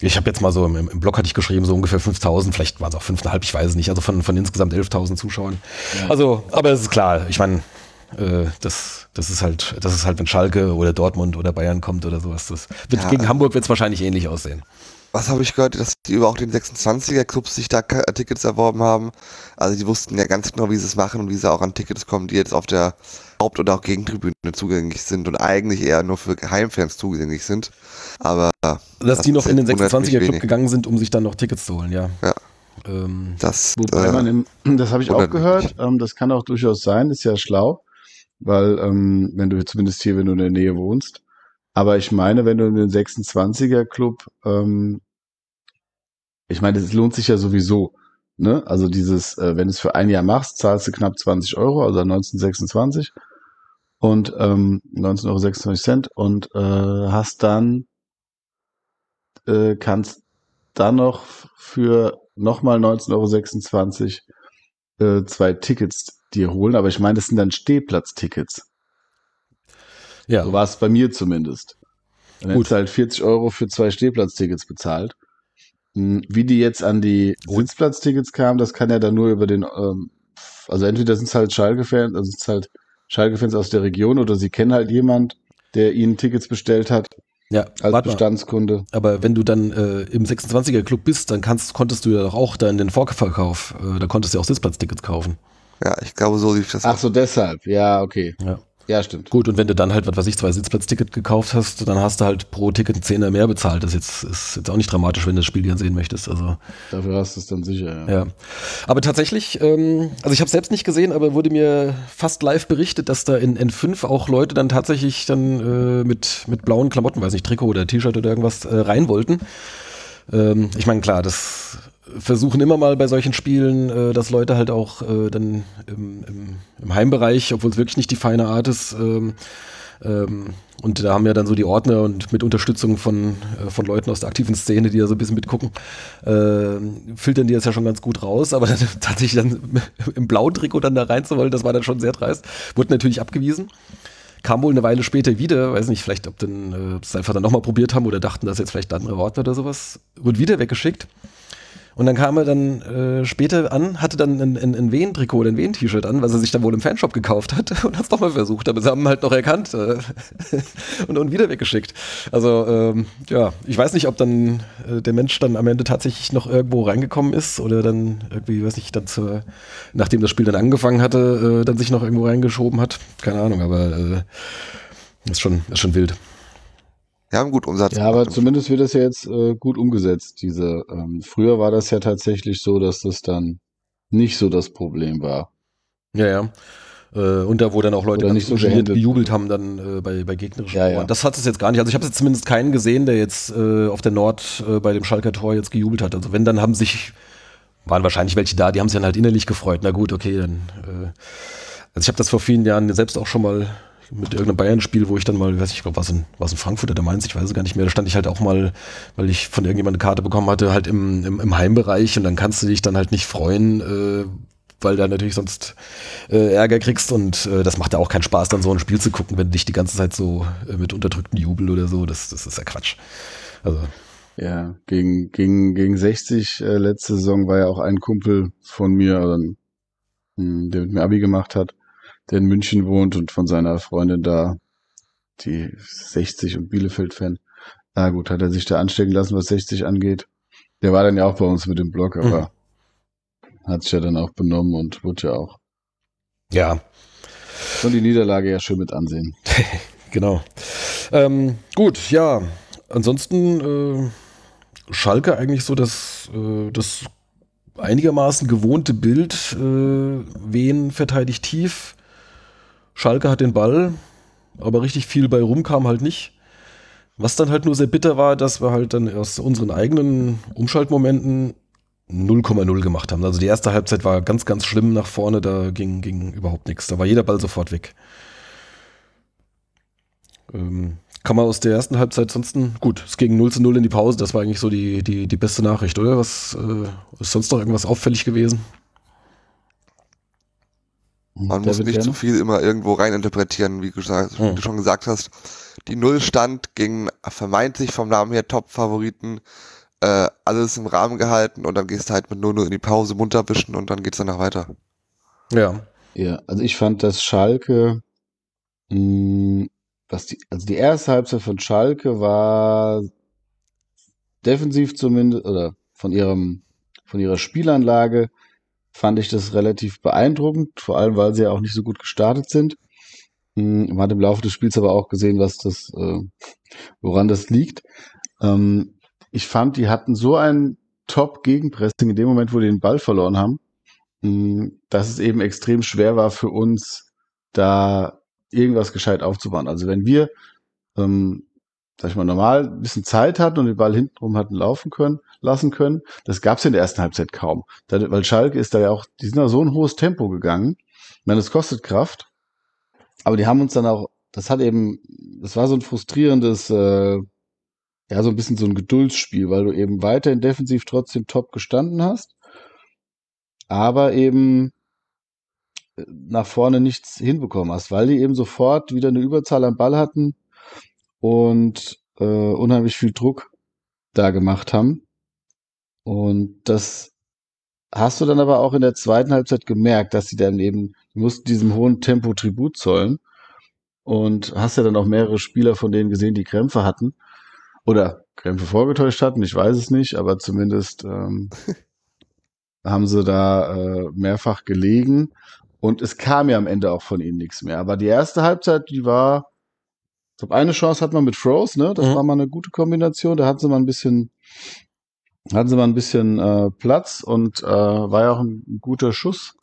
ich habe jetzt mal so, im, im Blog hatte ich geschrieben, so ungefähr 5000, vielleicht waren es auch 5,5, ich weiß es nicht, also von, von insgesamt 11.000 Zuschauern. Also, aber es ist klar, ich meine, äh, das, das ist halt, das ist halt, wenn Schalke oder Dortmund oder Bayern kommt oder sowas. Das wird, Ja. gegen Hamburg wird es wahrscheinlich ähnlich aussehen. Was habe ich gehört, dass die über auch den 26er-Clubs sich da Tickets erworben haben? Also die wussten ja ganz genau, wie sie es machen und wie sie auch an Tickets kommen, die jetzt auf der Haupt- oder auch Gegentribüne zugänglich sind und eigentlich eher nur für Heimfans zugänglich sind. Aber Dass Das die noch in den jetzt wundert mich 26er Club wenig. gegangen sind, um sich dann noch Tickets zu holen, ja. Ja. Ähm, das, Wobei äh, man im, das habe ich auch gehört, ähm, das kann auch durchaus sein, ist ja schlau, weil ähm, wenn du zumindest hier, wenn du in der Nähe wohnst, aber ich meine, wenn du in den 26er Club, ähm, ich meine, es lohnt sich ja sowieso, ne? Also dieses, äh, wenn du es für ein Jahr machst, zahlst du knapp 20 Euro, also 1926 und ähm, 19,26 Euro und äh, hast dann äh, kannst dann noch für nochmal 19,26 Euro äh, zwei Tickets dir holen. Aber ich meine, das sind dann Stehplatztickets. Ja, So war es bei mir zumindest. Dann Gut. hättest du halt 40 Euro für zwei Stehplatztickets bezahlt. Hm, Wie die jetzt an die Sitzplatztickets kamen, das kann ja dann nur über den, ähm, also entweder sind es halt Schalke-Fans, also es ist halt Schalke-Fans aus der Region oder sie kennen halt jemand, der ihnen Tickets bestellt hat ja, als warte mal. Bestandskunde. Aber wenn du dann äh, im 26er Club bist, dann kannst, konntest du ja doch auch dann den Vorverkauf, äh, da konntest du ja auch Sitzplatztickets kaufen. Ja, ich glaube, so lief das. Ach so, deshalb. Ja, okay. Ja. Ja, stimmt. Gut, und wenn du dann halt, was weiß ich, zwei Sitzplatzticket gekauft hast, dann hast du halt pro Ticket einen Zehner mehr bezahlt. Das ist jetzt, ist jetzt auch nicht dramatisch, wenn du das Spiel gern sehen möchtest. Also Dafür hast du es dann sicher, ja. Ja, aber tatsächlich, ähm, also ich habe selbst nicht gesehen, aber wurde mir fast live berichtet, dass da in N5 auch Leute dann tatsächlich dann äh, mit, mit blauen Klamotten, weiß nicht, Trikot oder T-Shirt oder irgendwas äh, rein wollten. Ähm, ich meine, klar, das versuchen immer mal bei solchen Spielen, äh, dass Leute halt auch äh, dann im, im, im Heimbereich, obwohl es wirklich nicht die feine Art ist, ähm, ähm, und da haben ja dann so die Ordner und mit Unterstützung von, äh, von Leuten aus der aktiven Szene, die da so ein bisschen mitgucken, äh, filtern die das ja schon ganz gut raus. Aber dann, tatsächlich dann im blauen Trikot dann da reinzuwollen, das war dann schon sehr dreist. Wurde natürlich abgewiesen. Kam wohl eine Weile später wieder, weiß nicht, vielleicht ob dann äh, es einfach dann nochmal probiert haben oder dachten, dass jetzt vielleicht ein anderer Ordner oder sowas. Wurde wieder weggeschickt. Und dann kam er dann äh, später an, hatte dann ein, ein, ein Wehen-Trikot ein Wehen-T-Shirt an, was er sich dann wohl im Fanshop gekauft hat und hat es nochmal versucht. Aber sie haben halt noch erkannt äh, und, und wieder weggeschickt. Also ähm, ja, ich weiß nicht, ob dann äh, der Mensch dann am Ende tatsächlich noch irgendwo reingekommen ist oder dann irgendwie, weiß nicht, dann zur, nachdem das Spiel dann angefangen hatte, äh, dann sich noch irgendwo reingeschoben hat. Keine Ahnung, aber äh, ist, schon, ist schon wild. Wir haben gut Umsatz. Ja, aber zumindest wird das ja jetzt äh, gut umgesetzt. Diese, ähm, früher war das ja tatsächlich so, dass das dann nicht so das Problem war. Ja, ja. Äh, und da, wo dann auch Leute nicht so gejubelt haben, dann äh, bei, bei gegnerischen Ja, ja. Toren. Das hat es jetzt gar nicht. Also ich habe jetzt zumindest keinen gesehen, der jetzt äh, auf der Nord äh, bei dem Schalker Tor jetzt gejubelt hat. Also wenn, dann haben sich, waren wahrscheinlich welche da, die haben sich dann halt innerlich gefreut. Na gut, okay, dann. Äh, also ich habe das vor vielen Jahren selbst auch schon mal mit irgendeinem Bayern-Spiel, wo ich dann mal, weiß ich, glaube, was in, was in Frankfurt oder Mainz, ich weiß es gar nicht mehr, da stand ich halt auch mal, weil ich von irgendjemandem eine Karte bekommen hatte, halt im, im, im Heimbereich und dann kannst du dich dann halt nicht freuen, äh, weil da natürlich sonst äh, Ärger kriegst und äh, das macht ja auch keinen Spaß, dann so ein Spiel zu gucken, wenn dich die ganze Zeit so äh, mit unterdrücktem Jubel oder so, das, das ist ja Quatsch. Also, Ja, gegen, gegen, gegen 60 äh, letzte Saison war ja auch ein Kumpel von mir, mh, der mit mir Abi gemacht hat, der in München wohnt und von seiner Freundin da, die 60 und Bielefeld-Fan. Na gut, hat er sich da anstecken lassen, was 60 angeht. Der war dann ja auch bei uns mit dem Blog, aber hat sich ja dann auch benommen und wurde ja auch. ja, Und die Niederlage ja schön mit ansehen. genau. Ähm, gut, ja. Ansonsten äh, Schalke eigentlich so das, äh, das einigermaßen gewohnte Bild. Äh, Wen verteidigt tief? Schalke hat den Ball, aber richtig viel bei rum kam halt nicht. Was dann halt nur sehr bitter war, dass wir halt dann aus unseren eigenen Umschaltmomenten 0,0 gemacht haben. Also die erste Halbzeit war ganz, ganz schlimm nach vorne, da ging, ging überhaupt nichts. Da war jeder Ball sofort weg. Ähm, kann man aus der ersten Halbzeit sonst, gut, es ging 0 zu 0 in die Pause, das war eigentlich so die, die, die beste Nachricht, oder? Was äh, ist sonst noch irgendwas auffällig gewesen? Man Der muss nicht zu viel immer irgendwo reininterpretieren, wie, gesagt, wie Hm. du schon gesagt hast. Die Null stand gegen vermeintlich vom Namen her Top-Favoriten. Äh, alles im Rahmen gehalten und dann gehst du halt mit 0-0 in die Pause munter wischen und dann geht's danach weiter. Ja. Ja, also ich fand, dass Schalke, mh, was die, also die erste Halbzeit von Schalke war defensiv zumindest, oder von ihrem, von ihrer Spielanlage fand ich das relativ beeindruckend, vor allem weil sie ja auch nicht so gut gestartet sind. Mh, Man hat im Laufe des Spiels aber auch gesehen, was das, äh, woran das liegt. Ähm, ich fand, die hatten so ein Top-Gegenpressing in dem Moment, wo die den Ball verloren haben, mh, dass es eben extrem schwer war für uns, da irgendwas gescheit aufzubauen. Also wenn wir, ähm, sag ich mal, normal ein bisschen Zeit hatten und den Ball hintenrum hatten laufen können, lassen können, das gab es in der ersten Halbzeit kaum. Da, weil Schalke ist da ja auch, die sind da so ein hohes Tempo gegangen. Ich meine, es kostet Kraft, aber die haben uns dann auch, das hat eben, das war so ein frustrierendes, äh, ja, so ein bisschen so ein Geduldsspiel, weil du eben weiterhin defensiv trotzdem top gestanden hast, aber eben äh, nach vorne nichts hinbekommen hast, weil die eben sofort wieder eine Überzahl am Ball hatten und äh, unheimlich viel Druck da gemacht haben. Und das hast du dann aber auch in der zweiten Halbzeit gemerkt, dass sie dann eben, die mussten diesem hohen Tempo Tribut zollen. Und hast ja dann auch mehrere Spieler von denen gesehen, die Krämpfe hatten. Oder Krämpfe vorgetäuscht hatten, ich weiß es nicht, aber zumindest ähm, haben sie da äh, mehrfach gelegen. Und es kam ja am Ende auch von ihnen nichts mehr. Aber die erste Halbzeit, die war, ich glaube, eine Chance hat man mit Froze, ne? Das Mhm. war mal eine gute Kombination. Da hatten sie mal ein bisschen, hatten sie mal ein bisschen äh, Platz und äh, war ja auch ein, guter Schuss.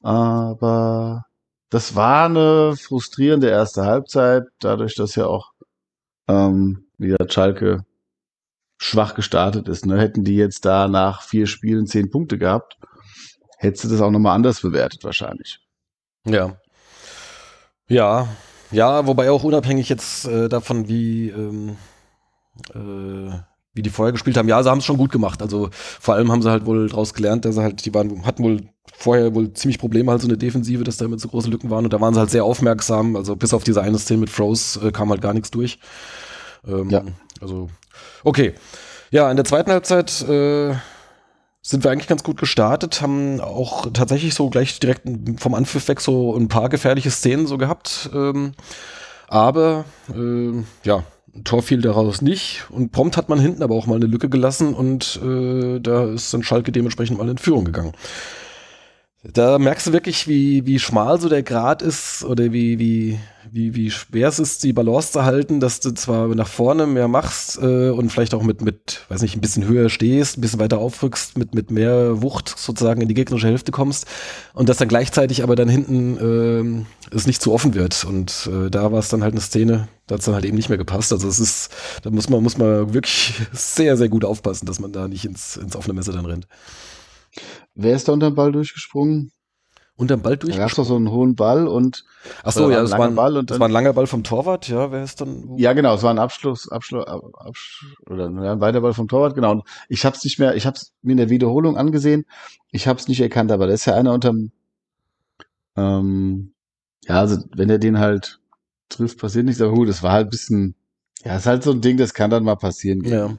Aber das war eine frustrierende erste Halbzeit, dadurch, dass ja auch ähm, wieder Schalke schwach gestartet ist. Ne? Hätten die jetzt da nach vier Spielen zehn Punkte gehabt, hättest du das auch nochmal anders bewertet wahrscheinlich. Ja. Ja, ja, wobei auch unabhängig jetzt äh, davon, wie, ähm, äh, wie die vorher gespielt haben, ja, sie haben es schon gut gemacht. Also vor allem haben sie halt wohl daraus gelernt, dass sie halt, die waren, hatten wohl vorher wohl ziemlich Probleme, halt so eine Defensive, dass da immer so große Lücken waren und da waren sie halt sehr aufmerksam. Also bis auf diese eine Szene mit Froze äh, kam halt gar nichts durch. Ähm, Ja. Also, okay. Ja, in der zweiten Halbzeit äh, sind wir eigentlich ganz gut gestartet, haben auch tatsächlich so gleich direkt vom Anpfiff weg so ein paar gefährliche Szenen so gehabt. Ähm, aber äh, ja, ein Tor fiel daraus nicht und prompt hat man hinten aber auch mal eine Lücke gelassen und äh, da ist dann Schalke dementsprechend mal in Führung gegangen. Da merkst du wirklich, wie, wie schmal so der Grad ist oder wie, wie, wie, wie schwer es ist, die Balance zu halten, dass du zwar nach vorne mehr machst äh, und vielleicht auch mit, mit, weiß nicht, ein bisschen höher stehst, ein bisschen weiter aufrückst, mit, mit mehr Wucht sozusagen in die gegnerische Hälfte kommst und dass dann gleichzeitig aber dann hinten ähm, es nicht zu offen wird. Und äh, da war es dann halt eine Szene, da hat es dann halt eben nicht mehr gepasst. Also es ist, da muss man, muss man wirklich sehr, sehr gut aufpassen, dass man da nicht ins, ins offene Messer dann rennt. Wer ist da unter den Ball durchgesprungen? Unterm Ball Da durch. gab es doch so einen hohen Ball und Ach so, ja, das war, ein, Ball und das war ein langer Ball vom Torwart, ja, wer ist dann? ja genau, es war ein Abschluss, Abschluss, Absch oder ein Weiterball vom Torwart, genau. Und ich habe es nicht mehr, ich habe es mir in der Wiederholung angesehen, ich habe es nicht erkannt, aber da ist ja einer unterm, ähm, ja, also wenn er den halt trifft, passiert nichts, aber gut, es war halt ein bisschen, ja, ist halt so ein Ding, das kann dann mal passieren. Ja.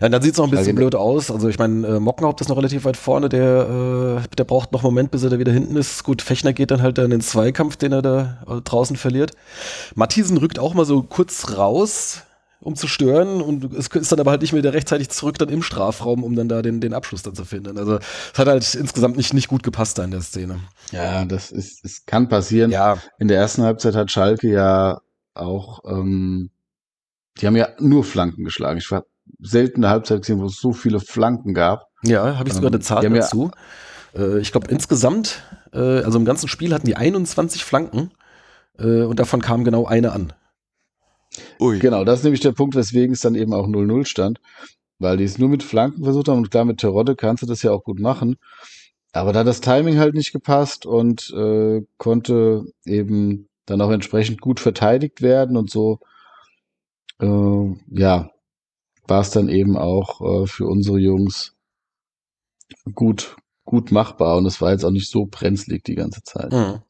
Ja, dann sieht es noch ein bisschen Weil- blöd aus. Also ich meine, äh, Mockenhaupt ist noch relativ weit vorne, der, äh, der braucht noch einen Moment, bis er da wieder hinten ist. Gut, Fechner geht dann halt dann in den Zweikampf, den er da äh, draußen verliert. Matthiesen rückt auch mal so kurz raus, um zu stören und es ist dann aber halt nicht mehr wieder rechtzeitig zurück dann im Strafraum, um dann da den, den Abschluss dann zu finden. Also es hat halt insgesamt nicht, nicht gut gepasst da in der Szene. Ja, das ist, es kann passieren. Ja, In der ersten Halbzeit hat Schalke ja auch, ähm, die haben ja nur Flanken geschlagen. Ich habe selten eine Halbzeit gesehen, wo es so viele Flanken gab. Ja, habe ich sogar Ähm, eine Zahl die haben ja- dazu. Äh, ich glaube, insgesamt, äh, also im ganzen Spiel hatten die 21 Flanken äh, und davon kam genau eine an. Ui. Genau, das ist nämlich der Punkt, weswegen es dann eben auch 0-0 stand, weil die es nur mit Flanken versucht haben und klar, mit Terodde kannst du das ja auch gut machen. Aber da hat das Timing halt nicht gepasst und äh, konnte eben dann auch entsprechend gut verteidigt werden und so, äh, ja, war es dann eben auch äh, für unsere Jungs gut, gut machbar und es war jetzt auch nicht so brenzlig die ganze Zeit. Mhm.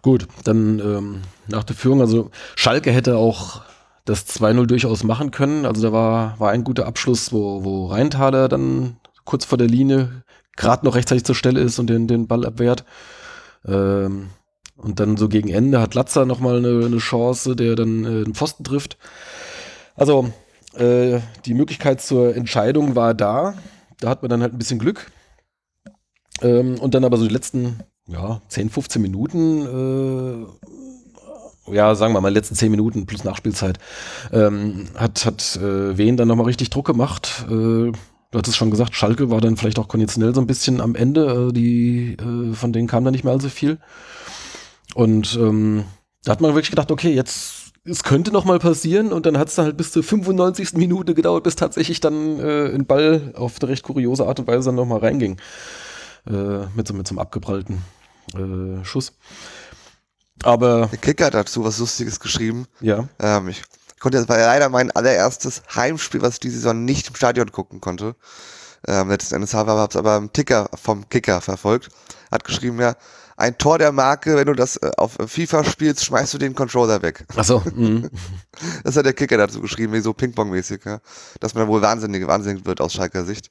Gut, dann ähm, nach der Führung, also Schalke hätte auch das 2-0 durchaus machen können. Also da war, war ein guter Abschluss, wo, wo Rheintaler dann kurz vor der Linie gerade noch rechtzeitig zur Stelle ist und den, den Ball abwehrt. Ähm, und dann so gegen Ende hat Latzer nochmal eine, eine Chance, der dann äh, den Pfosten trifft. Also äh, die Möglichkeit zur Entscheidung war da. Da hat man dann halt ein bisschen Glück. Ähm, und dann aber so die letzten ja, 10, 15 Minuten, äh, ja, sagen wir mal, letzten 10 Minuten plus Nachspielzeit, ähm, hat, hat äh, Wen dann nochmal richtig Druck gemacht. Äh, du hattest schon gesagt, Schalke war dann vielleicht auch konditionell so ein bisschen am Ende. Äh, die, äh, von denen kam da nicht mehr allzu viel. Und ähm, da hat man wirklich gedacht, okay, jetzt, es könnte noch mal passieren und dann hat es dann halt bis zur 95. Minute gedauert, bis tatsächlich dann äh, ein Ball auf eine recht kuriose Art und Weise dann noch mal reinging. Äh, mit, so, mit so einem abgeprallten äh, Schuss. Aber Der Kicker hat dazu was Lustiges geschrieben. ja, Ähm, ich konnte, das war ja leider mein allererstes Heimspiel, was ich diese Saison nicht im Stadion gucken konnte. Ähm, letzten Endes habe ich es aber im Ticker vom Kicker verfolgt. Hat geschrieben, ja, ein Tor der Marke, wenn du das äh, auf FIFA spielst, schmeißt du den Controller weg. Achso. Mhm. Das hat der Kicker dazu geschrieben, wie so Ping-Pong-mäßig, ja. Dass man wohl wahnsinnig, wahnsinnig wird aus Schalker Sicht.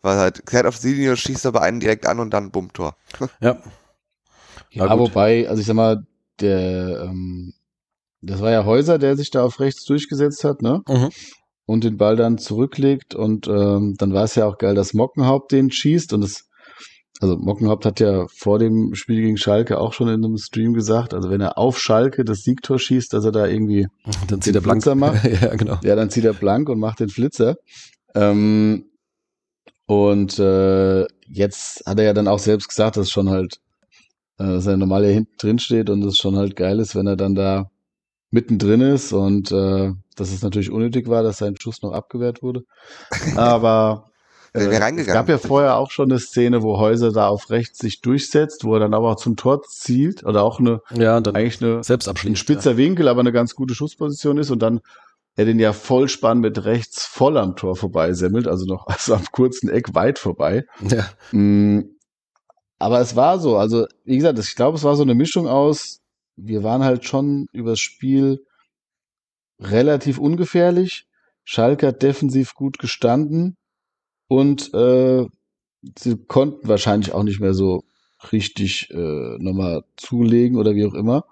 Weil halt, kehrt auf die Linie, schießt aber einen direkt an und dann bumm, Tor. Ja. Ja, gut. wobei, also ich sag mal, der, ähm, das war ja Häuser, der sich da auf rechts durchgesetzt hat, ne? Mhm. Und den Ball dann zurücklegt und ähm, dann war es ja auch geil, dass Mockenhaupt den schießt und es, also Mockenhaupt hat ja vor dem Spiel gegen Schalke auch schon in einem Stream gesagt, also wenn er auf Schalke das Siegtor schießt, dass er da irgendwie Dann zieht er blank. Macht. ja, genau. Ja, dann zieht er blank und macht den Flitzer. Ähm, und äh, jetzt hat er ja dann auch selbst gesagt, dass schon halt, äh, dass er normal hier hinten drin steht und es schon halt geil ist, wenn er dann da mittendrin ist und äh, dass es natürlich unnötig war, dass sein Schuss noch abgewehrt wurde. Aber Wäre äh, es reingegangen. gab ja vorher auch schon eine Szene, wo Häuser da auf rechts sich durchsetzt, wo er dann aber auch zum Tor zielt oder auch eine Ja, eigentlich eine selbst ein spitzer Winkel, aber eine ganz gute Schussposition ist und dann er den ja Vollspann mit rechts voll am Tor vorbeisemmelt, also noch also am kurzen Eck weit vorbei. Ja. ja. Mm, Aber es war so, also wie gesagt, ich glaube, es war so eine Mischung aus, wir waren halt schon übers Spiel relativ ungefährlich. Schalke hat defensiv gut gestanden und äh, sie konnten wahrscheinlich auch nicht mehr so richtig äh, nochmal zulegen oder wie auch immer.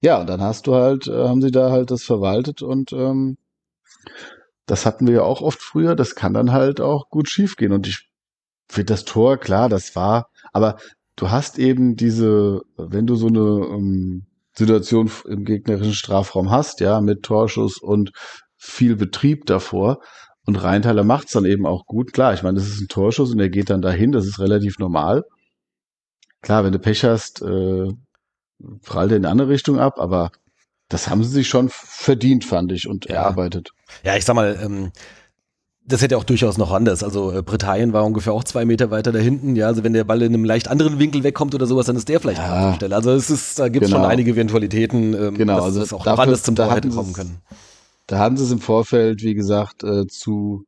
Ja, und dann hast du halt, äh, haben sie da halt das verwaltet und ähm, das hatten wir ja auch oft früher. Das kann dann halt auch gut schiefgehen. Und ich finde das Tor, klar, das war, aber du hast eben diese, wenn du so eine ähm, Situation im gegnerischen Strafraum hast, ja, mit Torschuss und viel Betrieb davor. Und Rheintaler macht's dann eben auch gut. Klar, ich meine, das ist ein Torschuss und er geht dann dahin, das ist relativ normal. Klar, wenn du Pech hast, äh, prallt er in eine andere Richtung ab, aber das haben sie sich schon verdient, fand ich, und Ja. erarbeitet. Ja, ich sag mal, ähm, das hätte auch durchaus noch anders. Also äh, Britannien war ungefähr auch zwei Meter weiter da hinten. Ja, also wenn der Ball in einem leicht anderen Winkel wegkommt oder sowas, dann ist der vielleicht Ja. an der Stelle. Also es ist, da gibt es Genau. schon einige Eventualitäten, ähm, Genau, dass also das auch dafür- anders zum da Tor hätte kommen können. Da hatten sie es im Vorfeld, wie gesagt, äh, zu,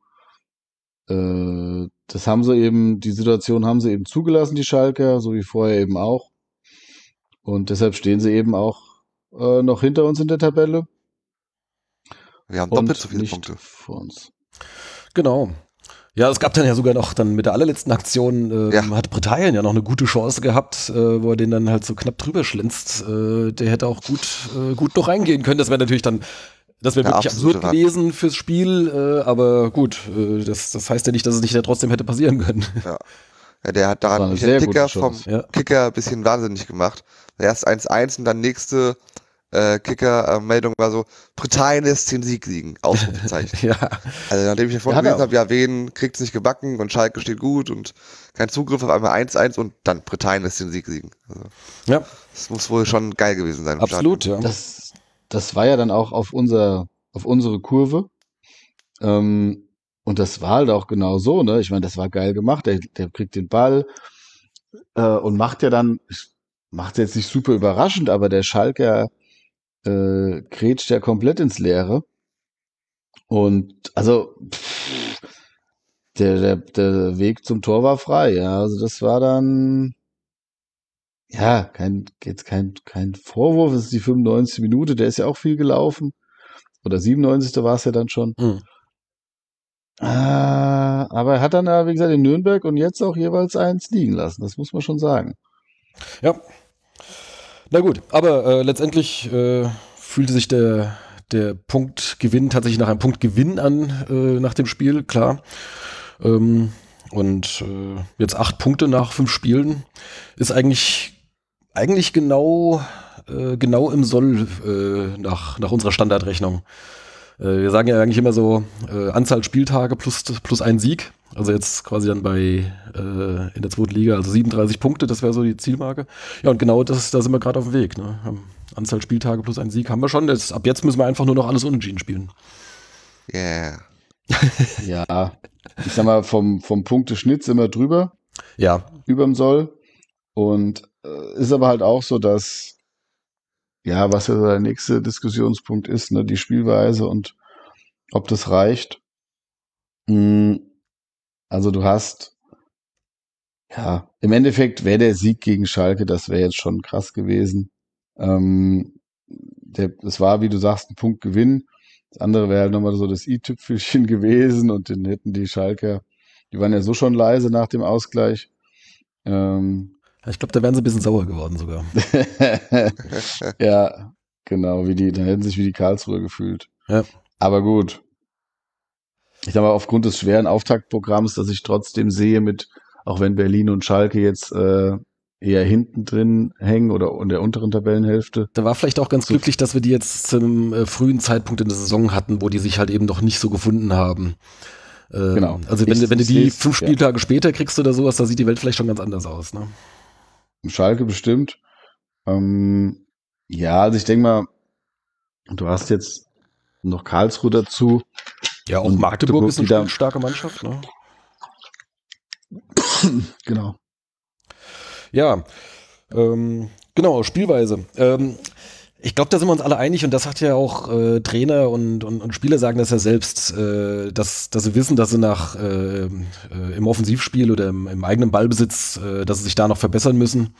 äh, das haben sie eben, die Situation haben sie eben zugelassen, die Schalker, so wie vorher eben auch. Und deshalb stehen sie eben auch äh, noch hinter uns in der Tabelle. Wir haben doppelt so viele nicht Punkte. vor uns. Genau. Ja, es gab dann ja sogar noch dann mit der allerletzten Aktion, ähm, Ja. hat Britannien ja noch eine gute Chance gehabt, äh, wo er den dann halt so knapp drüber schlinzt. Äh, der hätte auch gut, äh, gut noch reingehen können. Das wäre natürlich dann, das wäre Ja, wirklich absurd gewesen fürs Spiel, äh, aber gut, äh, das, das heißt ja nicht, dass es nicht ja trotzdem hätte passieren können. Ja, der hat daran gute Kicker vom Chance. Ja. Kicker ein bisschen wahnsinnig gemacht. Erst 1-1 und dann nächste äh, Kicker-Meldung war so, Britannien lässt den Sieg liegen. Ausrufezeichen. ja. Also nachdem ich ja Ja, vorhin gelesen habe, ja, wen kriegt's nicht gebacken und Schalke steht gut und kein Zugriff, auf einmal 1-1 und dann Britannien lässt den Sieg liegen. Also, ja, das muss wohl schon geil gewesen sein. absolut, ja. Das, das war ja dann auch auf unser, auf unsere Kurve. Ähm, und das war halt auch genau so, ne? Ich meine, das war geil gemacht. Der, der kriegt den Ball äh, und macht ja dann, macht jetzt nicht super überraschend, aber der Schalker äh, grätscht ja komplett ins Leere. Und also pff, der, der, der Weg zum Tor war frei, ja. Also das war dann ja, kein, jetzt kein, kein Vorwurf, es ist die 95. Minute, der ist ja auch viel gelaufen. Oder 97. war es ja dann schon. Hm. Ah, aber er hat dann, ja, wie gesagt, in Nürnberg und jetzt auch jeweils eins liegen lassen. Das muss man schon sagen. Ja. Na gut, aber äh, letztendlich äh, fühlte sich der, der Punktgewinn tatsächlich nach einem Punktgewinn an, äh, nach dem Spiel, klar. Ähm, und äh, jetzt acht Punkte nach fünf Spielen ist eigentlich, eigentlich genau, äh, genau im Soll äh, nach, nach unserer Standardrechnung. Äh, wir sagen ja eigentlich immer so äh, Anzahl Spieltage plus, plus ein Sieg. Also jetzt quasi dann bei äh, in der zweiten Liga, also 37 Punkte, das wäre so die Zielmarke. Ja, und genau das, da sind wir gerade auf dem Weg. Ne? Haben Anzahl Spieltage plus ein Sieg haben wir schon. Jetzt, ab jetzt müssen wir einfach nur noch alles unentschieden spielen. Yeah. Ja, ich sag mal, vom, vom Punkteschnitt sind wir drüber, Ja, überm Soll. Und äh, ist aber halt auch so, dass ja, was ja der nächste Diskussionspunkt ist, ne, die Spielweise und ob das reicht. Hm, also du hast, ja, im Endeffekt wäre der Sieg gegen Schalke, das wäre jetzt schon krass gewesen. Ähm, der, das war, wie du sagst, ein Punktgewinn. Das andere wäre halt nochmal so das i-Tüpfelchen gewesen und dann hätten die Schalker, die waren ja so schon leise nach dem Ausgleich. Ähm, ich glaube, da wären sie ein bisschen sauer geworden sogar. ja, genau, wie die, da hätten sich wie die Karlsruhe gefühlt. Ja. Aber gut. Ich sag mal, aufgrund des schweren Auftaktprogramms, das ich trotzdem sehe mit, auch wenn Berlin und Schalke jetzt äh, eher hinten drin hängen oder in der unteren Tabellenhälfte. Da war vielleicht auch ganz glücklich, dass wir die jetzt zum äh, frühen Zeitpunkt in der Saison hatten, wo die sich halt eben noch nicht so gefunden haben. Äh, genau. Also wenn, ich, wenn du die fünf Spieltage ja. später kriegst oder sowas, da sieht die Welt vielleicht schon ganz anders aus. Ne? Schalke bestimmt. Ähm, ja, also ich denke mal, du hast jetzt noch Karlsruhe dazu. Ja, auch Magdeburg, Magdeburg ist eine starke Mannschaft. Ne? genau. Ja, ähm, genau, Spielweise. Ähm, ich glaube, da sind wir uns alle einig und das hat ja auch äh, Trainer und, und, und, Spieler sagen das ja selbst, äh, dass, dass sie wissen, dass sie nach äh, äh im Offensivspiel oder im, im eigenen Ballbesitz, äh, dass sie sich da noch verbessern müssen,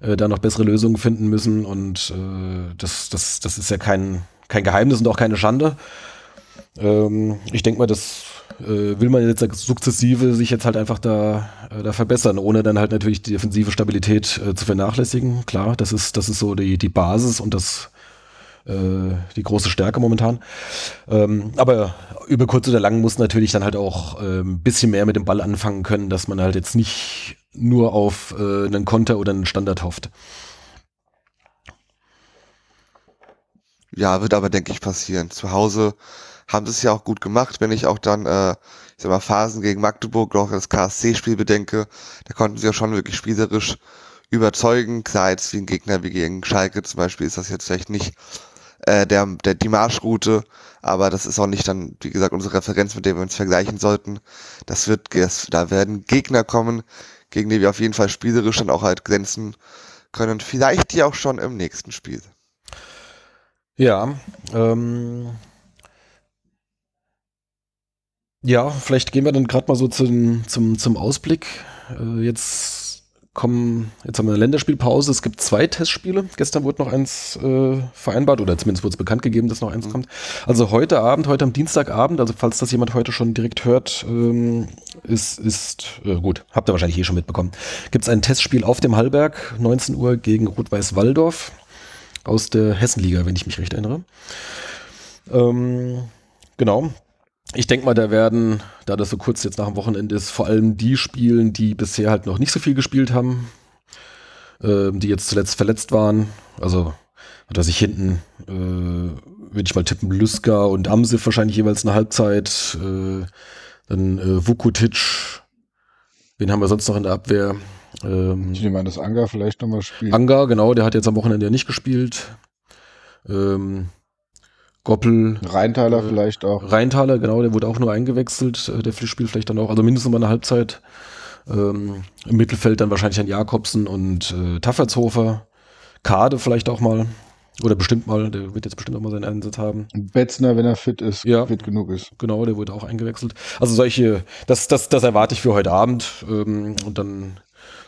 äh, da noch bessere Lösungen finden müssen und das, das, das ist ja kein, kein Geheimnis und auch keine Schande. Ähm, ich denke mal, das will man jetzt sukzessive sich jetzt halt einfach da, äh, da verbessern, ohne dann halt natürlich die defensive Stabilität äh, zu vernachlässigen. Klar, das ist, das ist so die, die Basis und das äh, die große Stärke momentan. Ähm, aber über kurz oder lang muss natürlich dann halt auch ein ähm, bisschen mehr mit dem Ball anfangen können, dass man halt jetzt nicht nur auf äh, einen Konter oder einen Standard hofft. Ja, wird aber, denke ich, passieren. Zu Hause haben sie es ja auch gut gemacht, wenn ich auch dann, äh, ich sag mal, Phasen gegen Magdeburg, auch das KSC-Spiel bedenke, da konnten sie ja schon wirklich spielerisch überzeugen. Klar, jetzt wie ein Gegner wie gegen Schalke zum Beispiel ist das jetzt vielleicht nicht äh, der, der, die Marschroute, aber das ist auch nicht dann, wie gesagt, unsere Referenz, mit der wir uns vergleichen sollten. Das wird, das, da werden Gegner kommen, gegen die wir auf jeden Fall spielerisch dann auch halt glänzen können. Vielleicht die auch schon im nächsten Spiel. Ja, ähm, ja, vielleicht gehen wir dann gerade mal so zum, zum, zum Ausblick. Äh, jetzt kommen, jetzt haben wir eine Länderspielpause. Es gibt zwei Testspiele. Gestern wurde noch eins äh, vereinbart oder zumindest wurde es bekannt gegeben, dass noch eins mhm. kommt. Also heute Abend, heute am Dienstagabend, also falls das jemand heute schon direkt hört, ähm, ist, ist äh, gut, habt ihr wahrscheinlich eh schon mitbekommen. Gibt es ein Testspiel auf dem Hallberg, 19 Uhr gegen Rot-Weiß Walldorf aus der Hessenliga, wenn ich mich recht erinnere. Ähm, genau, ich denke mal, da werden, da das so kurz jetzt nach dem Wochenende ist, vor allem die spielen, die bisher halt noch nicht so viel gespielt haben, äh, die jetzt zuletzt verletzt waren. Also, dass ich hinten, äh, würde ich mal tippen, Lyska und Amsif wahrscheinlich jeweils eine Halbzeit. Äh, dann äh, Vukutic. Wen haben wir sonst noch in der Abwehr? Ähm, ich nehme an, dass Anga vielleicht nochmal spielt. Anga, genau, der hat jetzt am Wochenende ja nicht gespielt. Ähm, Goppel. Rheintaler äh, vielleicht auch. Rheintaler, genau, der wurde auch nur eingewechselt. Äh, der spielt vielleicht dann auch, also mindestens mal eine Halbzeit. Ähm, Im Mittelfeld dann wahrscheinlich ein Jakobsen und äh, Taffertshofer. Kade vielleicht auch mal. Oder bestimmt mal, der wird jetzt bestimmt auch mal seinen Einsatz haben. Betzner, wenn er fit ist, ja, fit genug ist. Genau, der wurde auch eingewechselt. Also solche, das, das, das erwarte ich für heute Abend. Ähm, und dann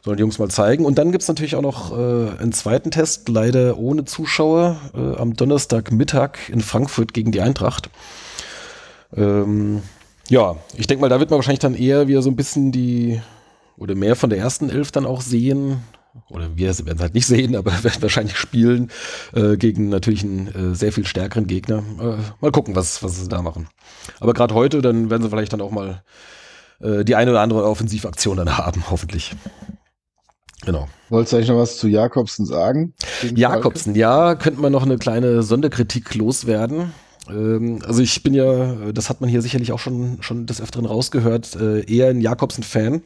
sollen die Jungs mal zeigen. Und dann gibt es natürlich auch noch äh, einen zweiten Test, leider ohne Zuschauer, äh, am Donnerstagmittag in Frankfurt gegen die Eintracht. Ähm, ja, ich denke mal, da wird man wahrscheinlich dann eher wieder so ein bisschen die oder mehr von der ersten Elf dann auch sehen. Oder wir werden es halt nicht sehen, aber werden wahrscheinlich spielen äh, gegen natürlich einen äh, sehr viel stärkeren Gegner. Äh, mal gucken, was, was sie da machen. Aber gerade heute, dann werden sie vielleicht dann auch mal äh, die eine oder andere Offensivaktion dann haben, hoffentlich. Genau. Wolltest du eigentlich noch was zu Jakobsen sagen? Jakobsen, ja, könnte man noch eine kleine Sonderkritik loswerden. Ähm, also ich bin ja, das hat man hier sicherlich auch schon, schon des Öfteren rausgehört, äh, eher ein Jakobsen-Fan.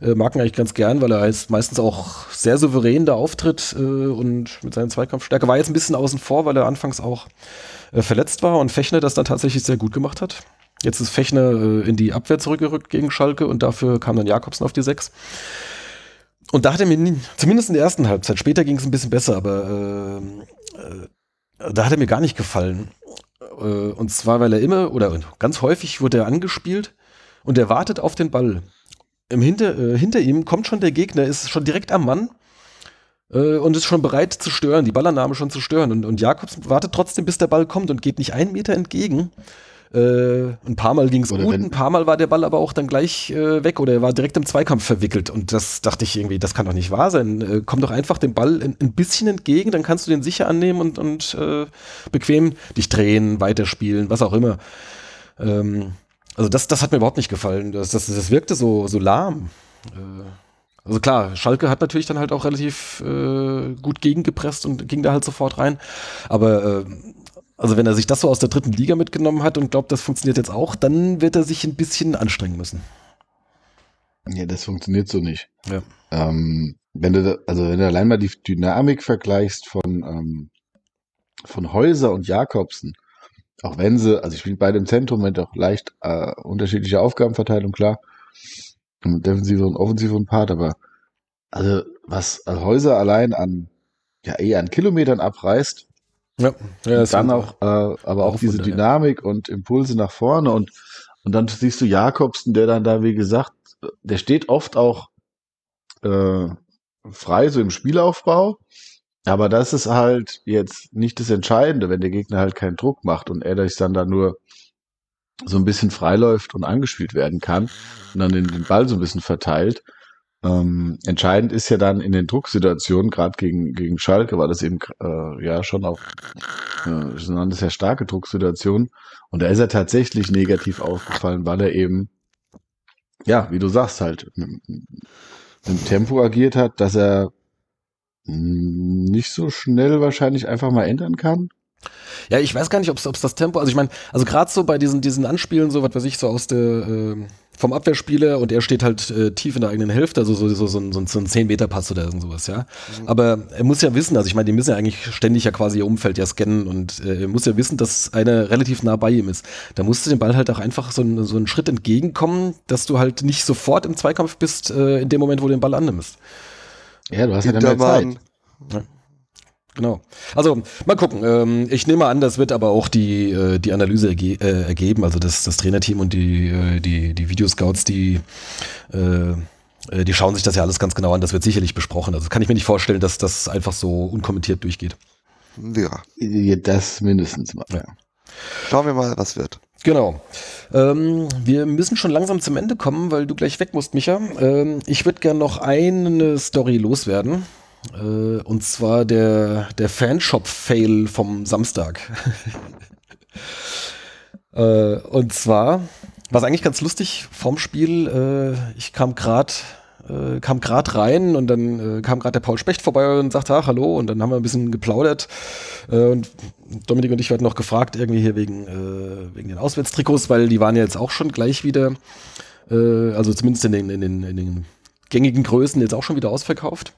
Äh, mag ihn eigentlich ganz gern, weil er ist meistens auch sehr souverän da auftritt äh, und mit seiner Zweikampfstärke war jetzt ein bisschen außen vor, weil er anfangs auch äh, verletzt war und Fechner das dann tatsächlich sehr gut gemacht hat. Jetzt ist Fechner äh, in die Abwehr zurückgerückt gegen Schalke und dafür kam dann Jakobsen auf die Sechs. Und da hat er mir nie, zumindest in der ersten Halbzeit, später ging es ein bisschen besser, aber äh, äh, da hat er mir gar nicht gefallen. Äh, und zwar, weil er immer oder ganz häufig wurde er angespielt und er wartet auf den Ball. Im hinter, äh, hinter ihm kommt schon der Gegner, ist schon direkt am Mann äh, und ist schon bereit zu stören, die Ballannahme schon zu stören. Und, und Jakobs wartet trotzdem, bis der Ball kommt und geht nicht einen Meter entgegen. Äh, ein paar Mal ging es gut, ein paar Mal war der Ball aber auch dann gleich äh, weg oder er war direkt im Zweikampf verwickelt. Und das dachte ich irgendwie, das kann doch nicht wahr sein. Äh, komm doch einfach dem Ball ein, ein, bisschen entgegen, dann kannst du den sicher annehmen und, und äh, bequem dich drehen, weiterspielen, was auch immer. Ähm, also das, das hat mir überhaupt nicht gefallen. Das, das, das wirkte so, so lahm. Äh, also klar, Schalke hat natürlich dann halt auch relativ gut gegengepresst und ging da halt sofort rein. Aber äh, also wenn er sich das so aus der dritten Liga mitgenommen hat und glaubt, das funktioniert jetzt auch, dann wird er sich ein bisschen anstrengen müssen. Ja, das funktioniert so nicht. Ja. Ähm, wenn du, da, also wenn du allein mal die Dynamik vergleichst von, ähm, von Häuser und Jakobsen, auch wenn sie, also ich spiele beide im Zentrum, wenn auch leicht äh, unterschiedliche Aufgabenverteilung, klar. Defensive und offensive und Part, aber also was also Häuser allein an ja eher an Kilometern abreißt, ja, ja dann auch, äh, aber auch, auch diese Wunder, Dynamik und Impulse nach vorne und und dann siehst du Jakobsen, der dann da wie gesagt, der steht oft auch äh, frei so im Spielaufbau, aber das ist halt jetzt nicht das Entscheidende, wenn der Gegner halt keinen Druck macht und er sich dann da nur so ein bisschen freiläuft und angespielt werden kann und dann den, den Ball so ein bisschen verteilt. Ähm, entscheidend ist ja dann in den Drucksituationen, gerade gegen, gegen Schalke, war das eben äh, ja schon auch äh, eine sehr starke Drucksituation. Und da ist er tatsächlich negativ aufgefallen, weil er eben, ja, wie du sagst, halt mit, mit Tempo agiert hat, dass er nicht so schnell wahrscheinlich einfach mal ändern kann. Ja, ich weiß gar nicht, ob es das Tempo, also ich meine, also gerade so bei diesen, diesen Anspielen, so was weiß ich, so aus der, äh, vom Abwehrspieler und er steht halt äh, tief in der eigenen Hälfte, also so, so, so, ein, so ein 10-Meter-Pass oder sowas, ja. Mhm. Aber er muss ja wissen, also ich meine, die müssen ja eigentlich ständig ja quasi ihr Umfeld ja scannen und äh, er muss ja wissen, dass einer relativ nah bei ihm ist. Da musst du dem Ball halt auch einfach so, ein, so einen Schritt entgegenkommen, dass du halt nicht sofort im Zweikampf bist, äh, in dem Moment, wo du den Ball annimmst. Ja, du hast ja dann mehr Zeit. Ja. Genau. Also mal gucken. Ähm, ich nehme an, das wird aber auch die, äh, die Analyse erge äh, ergeben, also das, das Trainerteam und die, äh, die, die Videoscouts, die, die schauen sich das ja alles ganz genau an. Das wird sicherlich besprochen. Also kann ich mir nicht vorstellen, dass das einfach so unkommentiert durchgeht. Ja. Das mindestens mal. Ja. Schauen wir mal, was wird. Genau. Ähm, wir müssen schon langsam zum Ende kommen, weil du gleich weg musst, Micha. Ähm, ich würde gerne noch eine Story loswerden. Äh, und zwar der, der Fanshop-Fail vom Samstag. äh, und zwar war es eigentlich ganz lustig vorm Spiel. Äh, ich kam gerade äh, kam gerade rein und dann äh, kam gerade der Paul Specht vorbei und sagte, ach, hallo, und dann haben wir ein bisschen geplaudert. Äh, und Dominik und ich werden noch gefragt, irgendwie hier wegen, äh, wegen den Auswärtstrikots, weil die waren ja jetzt auch schon gleich wieder, äh, also zumindest in den, in, den, in den gängigen Größen jetzt auch schon wieder ausverkauft.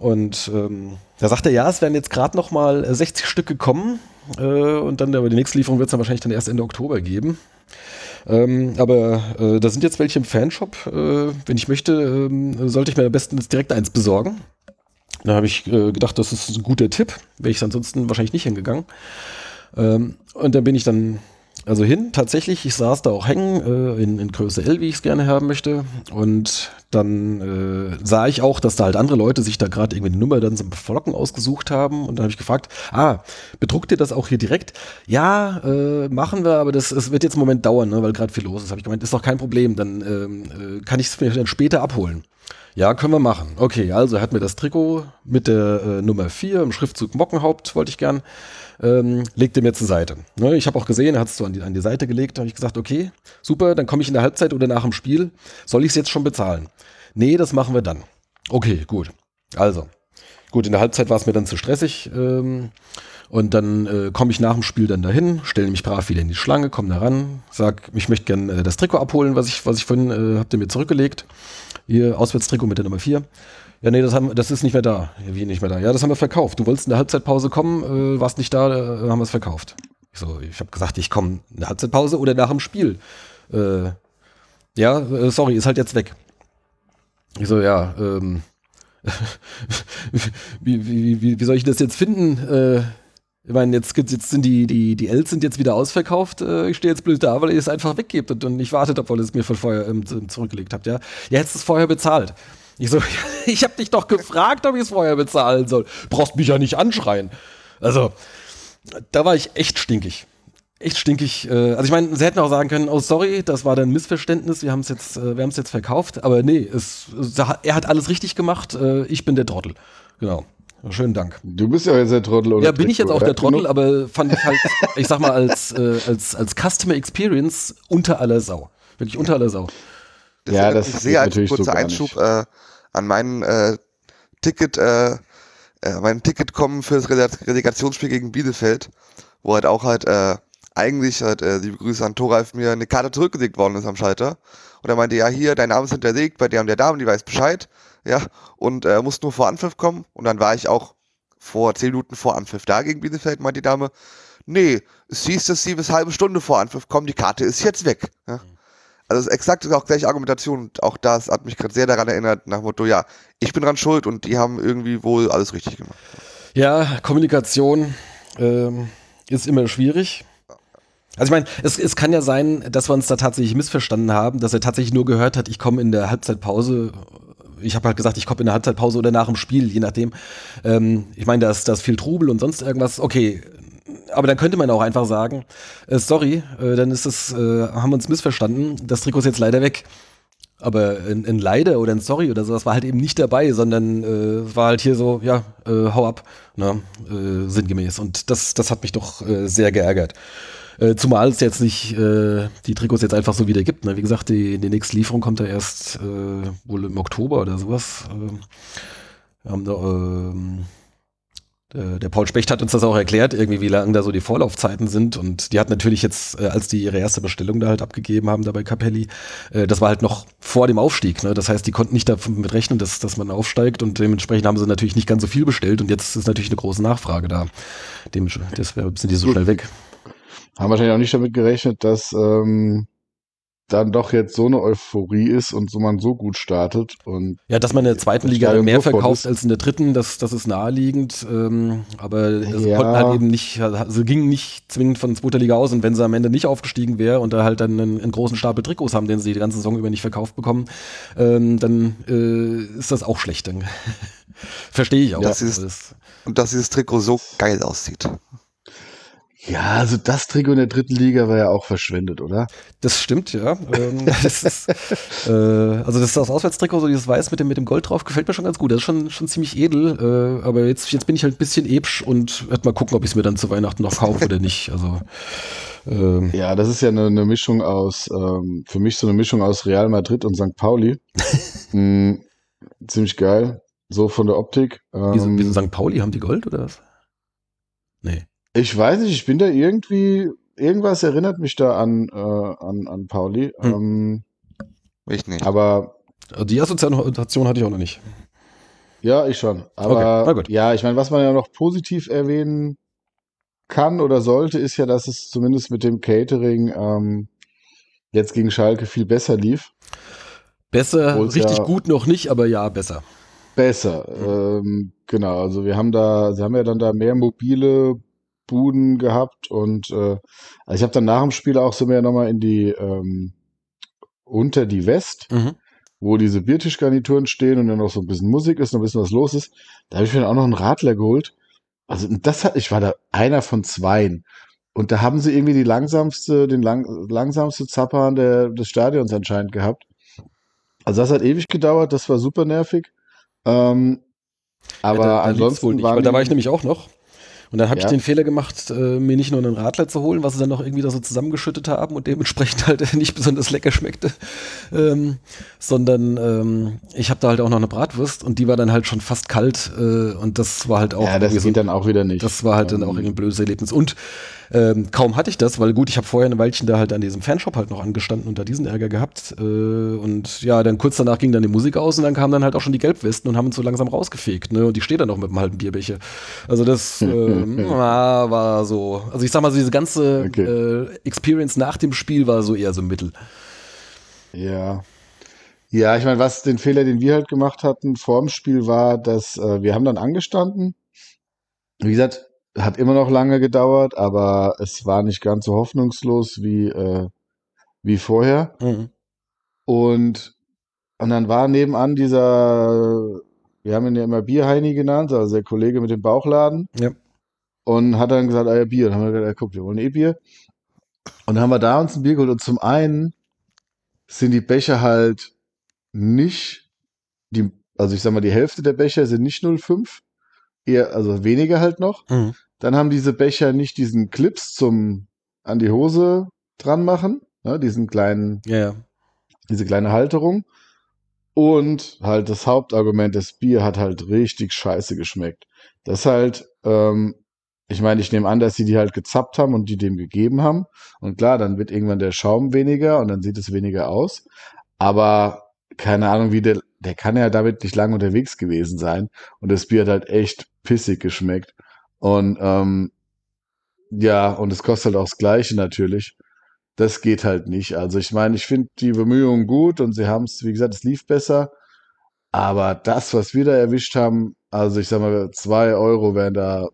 Und ähm, da sagt er, ja, es werden jetzt gerade noch mal 60 Stück gekommen äh, und dann aber die nächste Lieferung wird es dann wahrscheinlich dann erst Ende Oktober geben. Ähm, aber äh, da sind jetzt welche im Fanshop. Äh, wenn ich möchte, ähm, sollte ich mir am besten direkt eins besorgen. Da habe ich äh, gedacht, das ist ein guter Tipp. Wäre ich ansonsten wahrscheinlich nicht hingegangen. Ähm, und dann bin ich dann also hin, tatsächlich, ich saß da auch hängen, äh, in, in Größe L, wie ich es gerne haben möchte. Und dann äh, sah ich auch, dass da halt andere Leute sich da gerade irgendwie eine Nummer dann zum Verlocken ausgesucht haben. Und dann habe ich gefragt, ah, bedruckt ihr das auch hier direkt? Ja, äh, machen wir, aber das, das wird jetzt einen Moment dauern, ne, weil gerade viel los ist. Habe ich gemeint, ist doch kein Problem, dann ähm, äh, kann ich es mir dann später abholen. Ja, können wir machen. Okay, also er hat mir das Trikot mit der äh, Nummer 4 im Schriftzug Mockenhaupt, wollte ich gern ähm, legt er mir zur Seite. Ne, ich habe auch gesehen, er hat es so an die, an die Seite gelegt. Habe ich gesagt, okay, super, dann komme ich in der Halbzeit oder nach dem Spiel. Soll ich es jetzt schon bezahlen? Nee, das machen wir dann. Okay, gut. Also, gut, in der Halbzeit war es mir dann zu stressig. Ähm, und dann äh, komme ich nach dem Spiel dann dahin, stelle mich brav wieder in die Schlange, komme da ran, sag, ich möchte gerne äh, das Trikot abholen, was ich, was ich vorhin äh, habt ihr mir zurückgelegt. Hier, Auswärtstrikot mit der Nummer 4. Ja, nee, das, haben, das ist nicht mehr da. Wie nicht mehr da? Ja, das haben wir verkauft. Du wolltest in der Halbzeitpause kommen, äh, warst nicht da, äh, haben wir es verkauft. Ich so, ich habe gesagt, ich komme in der Halbzeitpause oder nach dem Spiel. Äh, ja, äh, sorry, ist halt jetzt weg. Ich so, ja, ähm, wie, wie, wie, wie soll ich das jetzt finden? Äh, Ich meine, jetzt, jetzt sind die, die, die Els sind jetzt wieder ausverkauft. Äh, ich stehe jetzt blöd da, weil ihr es einfach weggebt und, und nicht wartet, obwohl ihr es mir von vorher ähm, zurückgelegt habt. Ja, ihr hättet es vorher bezahlt. Ich so, ich habe dich doch gefragt, ob ich es vorher bezahlen soll. Brauchst mich ja nicht anschreien. Also, da war ich echt stinkig. Echt stinkig. Äh, also ich meine, sie hätten auch sagen können, oh sorry, das war dann ein Missverständnis, wir haben es jetzt, äh, wir haben es jetzt verkauft. Aber nee, es, er hat alles richtig gemacht, äh, ich bin der Trottel. Genau. Schönen Dank. Du bist ja jetzt der Trottel, oder? Ja, bin ich jetzt auch der Trottel, aber fand ich halt, ich sag mal, als, äh, als, als Customer Experience unter aller Sau. Wirklich unter aller Sau. Das ja, das ist sehr als kurzer so Einschub äh, an meinen äh, Ticket, äh, äh, mein Ticket kommen für das Relegationsspiel gegen Bielefeld, wo halt auch halt äh, eigentlich halt, äh, liebe Grüße an Thoralf, mir eine Karte zurückgelegt worden ist am Schalter. Und er meinte, ja, hier, dein Name ist hinterlegt bei der und der Dame, die weiß Bescheid ja, und äh, muss nur vor Anpfiff kommen. Und dann war ich auch vor zehn Minuten vor Anpfiff da gegen Bielefeld, meinte die Dame, nee, es hieß, dass sie bis halbe Stunde vor Anpfiff kommen, die Karte ist jetzt weg. Ja. Mhm. Also exakt auch gleiche Argumentation auch das hat mich gerade sehr daran erinnert, nach dem Motto, ja, ich bin dran schuld und die haben irgendwie wohl alles richtig gemacht. Ja, Kommunikation ähm, ist immer schwierig. Also ich meine, es, es kann ja sein, dass wir uns da tatsächlich missverstanden haben, dass er tatsächlich nur gehört hat, ich komme in der Halbzeitpause ich habe halt gesagt, ich komme in der Halbzeitpause oder nach dem Spiel, je nachdem. Ähm, ich meine, da ist, da ist viel Trubel und sonst irgendwas. Okay, aber dann könnte man auch einfach sagen, äh, sorry, äh, dann ist es, äh, haben wir uns missverstanden, das Trikot ist jetzt leider weg. Aber ein, ein Leider oder ein Sorry oder sowas war halt eben nicht dabei, sondern äh, war halt hier so, ja, äh, hau ab, ne, äh, sinngemäß. Und das, das hat mich doch äh, sehr geärgert. Äh, zumal es jetzt nicht äh, die Trikots jetzt einfach so wieder gibt. Ne? Wie gesagt, die, die nächste Lieferung kommt ja erst äh, wohl im Oktober oder sowas. Äh, haben da, ähm, der, der Paul Specht hat uns das auch erklärt, irgendwie, wie lang da so die Vorlaufzeiten sind. Und die hat natürlich jetzt, äh, als die ihre erste Bestellung da halt abgegeben haben, da bei Capelli, äh, das war halt noch vor dem Aufstieg. Ne? Das heißt, die konnten nicht damit rechnen, dass, dass man aufsteigt und dementsprechend haben sie natürlich nicht ganz so viel bestellt und jetzt ist natürlich eine große Nachfrage da. Dem, deshalb sind die so schnell weg haben wahrscheinlich auch nicht damit gerechnet, dass ähm, dann doch jetzt so eine Euphorie ist und so man so gut startet. Und ja, dass man in der zweiten Liga mehr verkauft als in der dritten, das, das ist naheliegend. Ähm, aber es ja. konnten halt eben nicht, also ging nicht zwingend von zweiter Liga aus. Und wenn sie am Ende nicht aufgestiegen wäre und da halt dann einen, einen, großen Stapel Trikots haben, den sie die ganze Saison über nicht verkauft bekommen, ähm, dann äh, ist das auch schlecht. Verstehe ich auch. Das ist, und dass dieses Trikot so geil aussieht. Ja, also das Trikot in der dritten Liga war ja auch verschwendet, oder? Das stimmt, ja. ähm, das ist, äh, also das ist das Auswärtstrikot, so dieses Weiß mit dem, mit dem Gold drauf, gefällt mir schon ganz gut. Das ist schon, schon ziemlich edel, äh, aber jetzt, jetzt bin ich halt ein bisschen ebsch und werde mal gucken, ob ich es mir dann zu Weihnachten noch kaufe oder nicht. Also ähm, ja, das ist ja eine, eine Mischung aus, ähm, für mich so eine Mischung aus Real Madrid und St. Pauli. mm, ziemlich geil, so von der Optik. Ähm, wieso, wieso St. Pauli haben die Gold oder was? Nee. Ich weiß nicht, ich bin da irgendwie, irgendwas erinnert mich da an, äh, an, an Pauli. Hm. Ähm, ich nicht. Aber. Also die Assoziation hatte ich auch noch nicht. Ja, ich schon. Aber okay. ja, ich meine, was man ja noch positiv erwähnen kann oder sollte, ist ja, dass es zumindest mit dem Catering ähm, jetzt gegen Schalke viel besser lief. Besser, Obwohl's richtig ja gut noch nicht, aber ja, besser. Besser, ähm, genau. Also wir haben da, sie haben ja dann da mehr mobile Buden gehabt und äh, also ich habe dann nach dem Spiel auch so mehr nochmal in die ähm, unter die West, mhm. wo diese Biertischgarnituren stehen und dann noch so ein bisschen Musik ist, noch ein bisschen was los ist. Da habe ich mir dann auch noch einen Radler geholt. Also das hat, ich war da einer von zweien. Und da haben sie irgendwie die langsamste, den lang, langsamste Zappan der, des Stadions anscheinend gehabt. Also das hat ewig gedauert, das war super nervig. Ähm, aber ja, da, da ansonsten wohl nicht, weil da war ich nämlich auch noch. Und dann habe ja. ich den Fehler gemacht, äh, mir nicht nur einen Radler zu holen, was sie dann noch irgendwie da so zusammengeschüttet haben und dementsprechend halt nicht besonders lecker schmeckte, ähm, sondern ähm, ich habe da halt auch noch eine Bratwurst und die war dann halt schon fast kalt äh, und das war halt auch. Ja, das geht so, dann auch wieder nicht. Das war halt dann auch ähm. irgendwie ein blödes Erlebnis. Und ähm, kaum hatte ich das, weil gut, ich habe vorher ein Weilchen da halt an diesem Fanshop halt noch angestanden und da diesen Ärger gehabt. Äh, und ja, dann kurz danach ging dann die Musik aus und dann kamen dann halt auch schon die Gelbwesten und haben uns so langsam rausgefegt. Ne? Und die steht dann noch mit einem halben Bierbecher. Also das äh, war so. Also ich sag mal, so diese ganze okay. äh, Experience nach dem Spiel war so eher so mittel. Ja. Ja, ich meine, was den Fehler, den wir halt gemacht hatten vor dem Spiel war, dass äh, wir haben dann angestanden. Wie gesagt, hat immer noch lange gedauert, aber es war nicht ganz so hoffnungslos wie, äh, wie vorher. Mhm. Und, und dann war nebenan dieser, wir haben ihn ja immer Bierheini genannt, also der Kollege mit dem Bauchladen. Ja. Und hat dann gesagt, ah ja, Bier. Dann haben wir gesagt, ja, guck, wir wollen eh Bier. Und dann haben wir da uns ein Bier geholt. Und zum einen sind die Becher halt nicht, die, also ich sag mal, die Hälfte der Becher sind nicht 0,5, eher, also weniger halt noch. Mhm. Dann haben diese Becher nicht diesen Clips zum an die Hose dran machen, ne, diesen kleinen, ja. diese kleine Halterung. Und halt das Hauptargument, das Bier hat halt richtig scheiße geschmeckt. Das halt, ähm, ich meine, ich nehme an, dass sie die halt gezappt haben und die dem gegeben haben. Und klar, dann wird irgendwann der Schaum weniger und dann sieht es weniger aus. Aber keine Ahnung, wie der, der kann ja damit nicht lange unterwegs gewesen sein. Und das Bier hat halt echt pissig geschmeckt. Und ähm, ja, und es kostet halt auch das Gleiche natürlich. Das geht halt nicht. Also ich meine, ich finde die Bemühungen gut und sie haben es, wie gesagt, es lief besser. Aber das, was wir da erwischt haben, also ich sag mal, zwei Euro wären da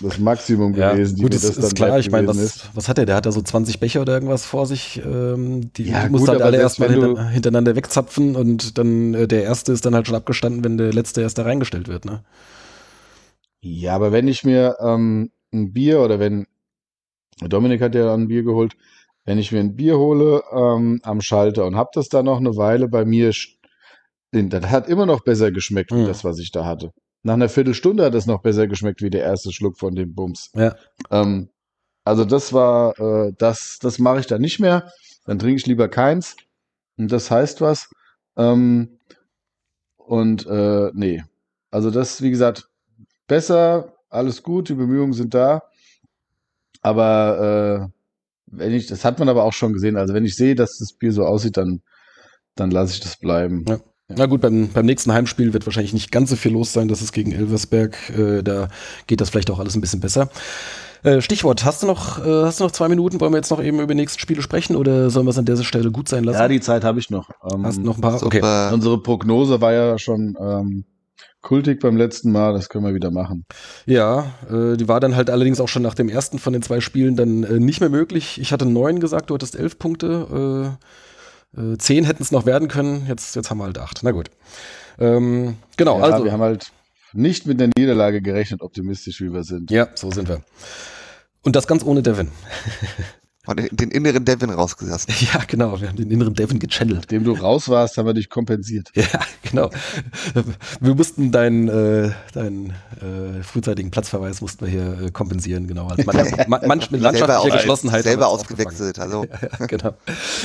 das Maximum Ja, gewesen, gut, ist, ist klar. Ich meine, gewesen was, was hat der? Der hat da so 20 Becher oder irgendwas vor sich. Ähm, die Ja, muss gut, halt alle erstmal hinter, hintereinander wegzapfen und dann äh, der erste ist dann halt schon abgestanden, wenn der letzte erst da reingestellt wird. Ne? Ja, aber wenn ich mir ähm, ein Bier oder wenn Dominik hat ja ein Bier geholt, wenn ich mir ein Bier hole ähm, am Schalter und hab das da noch eine Weile bei mir, das hat immer noch besser geschmeckt Mhm. das, was ich da hatte. Nach einer Viertelstunde hat es noch besser geschmeckt wie der erste Schluck von dem Bums. Ja. Ähm, also das war, äh, das, das mache ich dann nicht mehr. Dann trinke ich lieber keins. Und das heißt was. Ähm, und äh, nee. Also das, wie gesagt, besser, alles gut, die Bemühungen sind da. Aber äh, wenn ich, das hat man aber auch schon gesehen. Also wenn ich sehe, dass das Bier so aussieht, dann, dann lasse ich das bleiben. Ja. Na gut, beim, beim nächsten Heimspiel wird wahrscheinlich nicht ganz so viel los sein. Das ist gegen Elversberg. Äh, da geht das vielleicht auch alles ein bisschen besser. Äh, Stichwort, hast du noch, äh, hast du noch zwei Minuten? Wollen wir jetzt noch eben über die nächsten Spiele sprechen oder sollen wir es an dieser Stelle gut sein lassen? Ja, die Zeit habe ich noch. Ähm, hast du noch ein paar? Okay. Super. Unsere Prognose war ja schon ähm, kultig beim letzten Mal, das können wir wieder machen. Ja, äh, die war dann halt allerdings auch schon nach dem ersten von den zwei Spielen dann äh, nicht mehr möglich. Ich hatte neun gesagt, du hattest elf Punkte. Äh, äh, zehn hätten es noch werden können. Jetzt, jetzt haben wir halt acht. Na gut. Ähm, genau, ja, also. wir haben halt nicht mit der Niederlage gerechnet, optimistisch wie wir sind. Ja, so sind wir. Und das ganz ohne Devin. Und den- den inneren Devin rausgelassen. Ja, genau. Wir haben den inneren Devin gechannelt. Nachdem du raus warst, haben wir dich kompensiert. Ja, genau. Wir mussten deinen, äh, deinen äh, frühzeitigen Platzverweis mussten wir hier äh, kompensieren, genau. Als man, man, manch mit landschaftlicher aus- Geschlossenheit. Selber ausgewechselt. Also Ja, genau.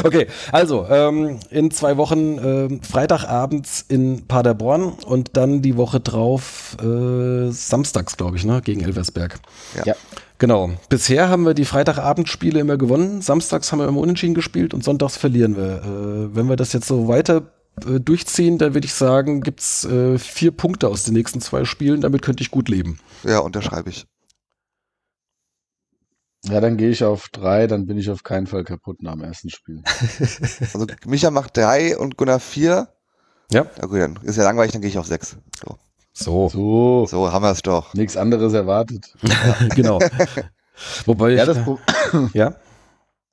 Okay, also ähm, in zwei Wochen ähm, Freitagabends in Paderborn und dann die Woche drauf äh, samstags, glaube ich, ne, gegen Elversberg. Ja. Ja. Genau. Bisher haben wir die Freitagabendspiele immer gewonnen, samstags haben wir immer unentschieden gespielt und sonntags verlieren wir. Äh, wenn wir das jetzt so weiter äh, durchziehen, dann würde ich sagen, gibt's äh, vier Punkte aus den nächsten zwei Spielen. Damit könnte ich gut leben. ja, unterschreibe ich. Ja, dann gehe ich auf drei, dann bin ich auf keinen Fall kaputt nach dem ersten Spiel. Also Micha macht drei und Gunnar vier. Ja. Na gut, dann ist ja langweilig, dann gehe ich auf sechs. So, So, So, so haben wir es doch. nichts anderes erwartet. genau. Wobei Ja, ich, das, Pro ja,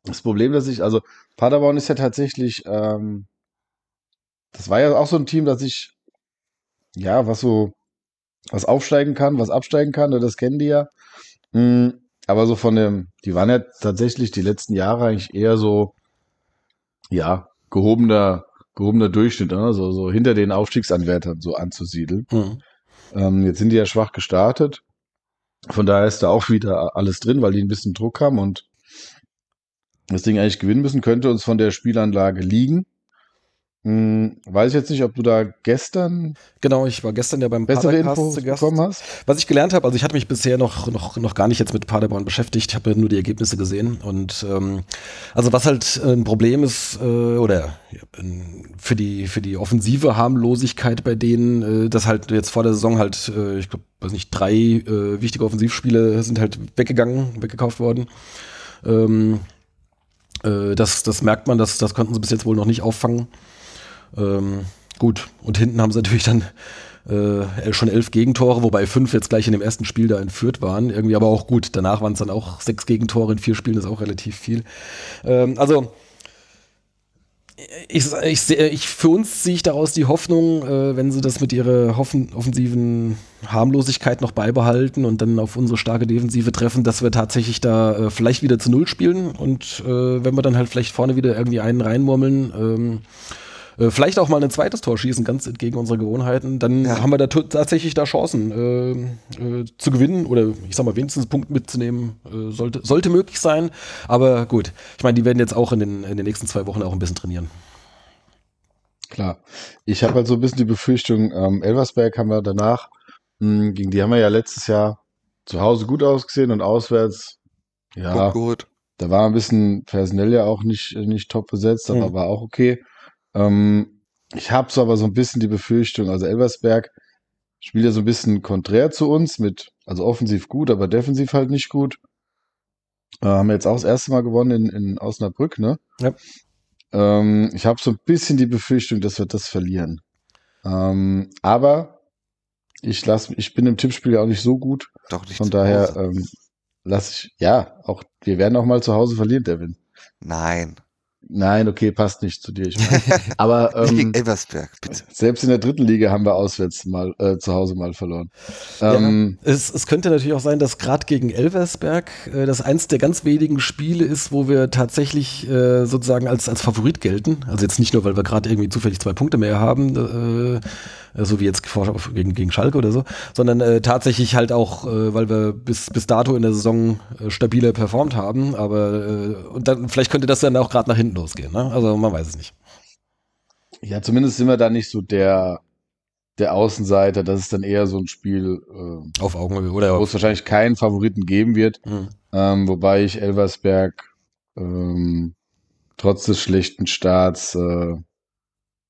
das Problem, dass ich, also Paderborn ist ja tatsächlich, ähm, das war ja auch so ein Team, das ich, ja, was so, was aufsteigen kann, was absteigen kann, ne, das kennen die ja. Mm, aber so von dem, die waren ja tatsächlich die letzten Jahre eigentlich eher so, ja, gehobener, gehobener Durchschnitt, ne? so, so hinter den Aufstiegsanwärtern so anzusiedeln. Mhm. Ähm, jetzt sind die ja schwach gestartet. Von daher ist da auch wieder alles drin, weil die ein bisschen Druck haben und das Ding eigentlich gewinnen müssen, könnte uns von der Spielanlage liegen. Hm, weiß ich jetzt nicht, ob du da gestern Genau, ich war gestern ja beim bessere Infos zu Gast. bekommen hast. Was ich gelernt habe, also ich hatte mich bisher noch, noch, noch gar nicht jetzt mit Paderborn beschäftigt, habe ja nur die Ergebnisse gesehen. Und ähm, also was halt ein Problem ist, äh, oder ja, für die, für die offensive Harmlosigkeit bei denen, äh, dass halt jetzt vor der Saison halt, äh, ich glaube, weiß nicht, drei äh, wichtige Offensivspiele sind halt weggegangen, weggekauft worden. Ähm, äh, das, das merkt man, das, das konnten sie bis jetzt wohl noch nicht auffangen. Ähm, gut. Und hinten haben sie natürlich dann äh, schon elf Gegentore, wobei fünf jetzt gleich in dem ersten Spiel da entführt waren. Irgendwie aber auch gut. Danach waren es dann auch sechs Gegentore in vier Spielen, das ist auch relativ viel. Ähm, also ich, ich, ich, für uns sehe ich daraus die Hoffnung, äh, wenn sie das mit ihrer hoffen, offensiven Harmlosigkeit noch beibehalten und dann auf unsere starke Defensive treffen, dass wir tatsächlich da äh, vielleicht wieder zu Null spielen und äh, wenn wir dann halt vielleicht vorne wieder irgendwie einen reinmurmeln, ähm, äh, vielleicht auch mal ein zweites Tor schießen, ganz entgegen unserer Gewohnheiten, dann Ja. haben wir da tatsächlich da Chancen äh, äh, zu gewinnen oder ich sag mal wenigstens einen Punkt mitzunehmen, äh, sollte, sollte möglich sein. Aber gut, ich meine, die werden jetzt auch in den, in den nächsten zwei Wochen auch ein bisschen trainieren. Klar. Ich habe halt so ein bisschen die Befürchtung, ähm, Elversberg haben wir danach, mh, gegen die haben wir ja letztes Jahr zu Hause gut ausgesehen und auswärts, ja, Punkt geholt. da war ein bisschen personell ja auch nicht, nicht top besetzt, aber Mhm. war auch okay. Ähm, ich habe so aber so ein bisschen die Befürchtung, also Elversberg spielt ja so ein bisschen konträr zu uns mit, also offensiv gut, aber defensiv halt nicht gut. Äh, haben wir jetzt auch das erste Mal gewonnen in, in Osnabrück, ne? Ja. Ähm, ich habe so ein bisschen die Befürchtung, dass wir das verlieren. Ähm, aber ich lass, ich bin im Tippspiel ja auch nicht so gut. Doch nicht Von daher ähm, lasse ich, ja, auch wir werden auch mal zu Hause verlieren, Devin. Nein. Nein, okay, passt nicht zu dir. Ich mein. Aber ähm, gegen Elversberg, bitte. selbst in der dritten Liga haben wir auswärts mal äh, zu Hause mal verloren. Ähm, Es, es könnte natürlich auch sein, dass gerade gegen Elversberg äh, das eins der ganz wenigen Spiele ist, wo wir tatsächlich äh, sozusagen als, als Favorit gelten. Also jetzt nicht nur, weil wir gerade irgendwie zufällig zwei Punkte mehr haben, äh, so wie jetzt vor, gegen, gegen Schalke oder so, sondern äh, tatsächlich halt auch, äh, weil wir bis, bis dato in der Saison äh, stabiler performt haben. Aber äh, und dann vielleicht könnte das dann auch gerade nach hinten losgehen. Ne? Also man weiß es nicht. ja, zumindest sind wir da nicht so der der Außenseiter. Das ist dann eher so ein Spiel, äh, Auf Augenhöhe oder wo es wahrscheinlich keinen Favoriten geben wird. Hm. Ähm, wobei ich Elversberg ähm, trotz des schlechten Starts, äh,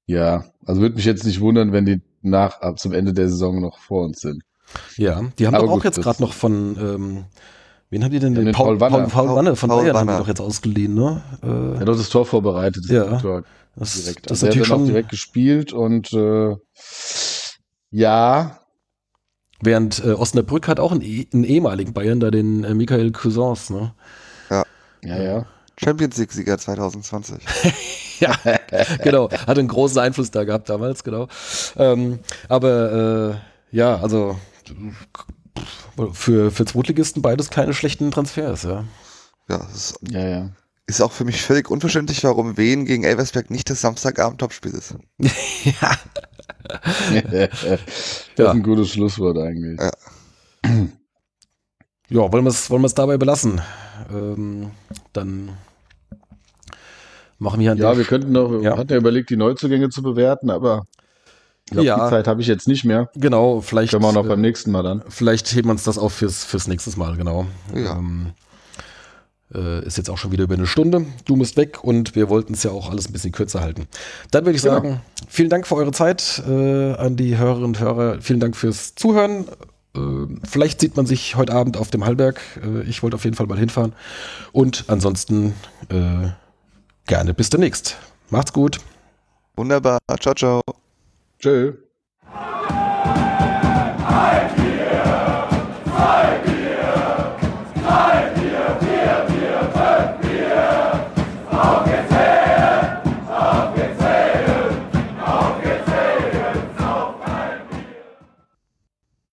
ja, also würde mich jetzt nicht wundern, wenn die nach ab zum Ende der Saison noch vor uns sind. Ja, die haben Aber doch auch gut, jetzt gerade noch von, ähm, wen haben die denn? Ja, den Paul, Paul Wanner. Paul, Paul Wanne von Paul Bayern haben die Wanner. doch jetzt ausgeliehen, ne? Äh, Er hat doch das Tor vorbereitet, das Ja. Tor das, direkt. das ist Also natürlich hat dann auch schon, direkt gespielt und äh, ja, während äh, Osnabrück hat auch einen, eh- einen ehemaligen Bayern, da den äh, Michael Cousins, ne? ja, ja. Champions League-Sieger 2020. ja, genau. Hat einen großen Einfluss da gehabt damals, genau. Ähm, aber äh, ja, also für, für Zweitligisten beides keine schlechten Transfers, ja. Ja, das ist, Ja, ja. ist auch für mich völlig unverständlich, warum Wien gegen Elversberg nicht das Samstagabend-Topspiel ist. ja. das ist Ja. ein gutes Schlusswort eigentlich. Ja. Ja, wollen wir es wollen wir's dabei belassen? Ähm, dann machen wir an Ja, wir könnten noch, wir Ja. hatten ja überlegt, die Neuzugänge zu bewerten, aber ich glaube, Ja. die Zeit habe ich jetzt nicht mehr. Genau, vielleicht, Können wir auch noch äh, beim nächsten Mal dann. vielleicht heben wir uns das auf fürs, fürs nächste Mal, genau. Ja. Ähm, äh, ist jetzt auch schon wieder über eine Stunde. Du musst weg und wir wollten es ja auch alles ein bisschen kürzer halten. Dann würde ich Genau. sagen, vielen Dank für eure Zeit äh, an die Hörerinnen und Hörer. Vielen Dank fürs Zuhören. Äh, vielleicht sieht man sich heute Abend auf dem Hallberg. Äh, ich wollte auf jeden Fall mal hinfahren. Und ansonsten äh, gerne bis demnächst. Macht's gut. Wunderbar. Ciao, ciao. Tschö.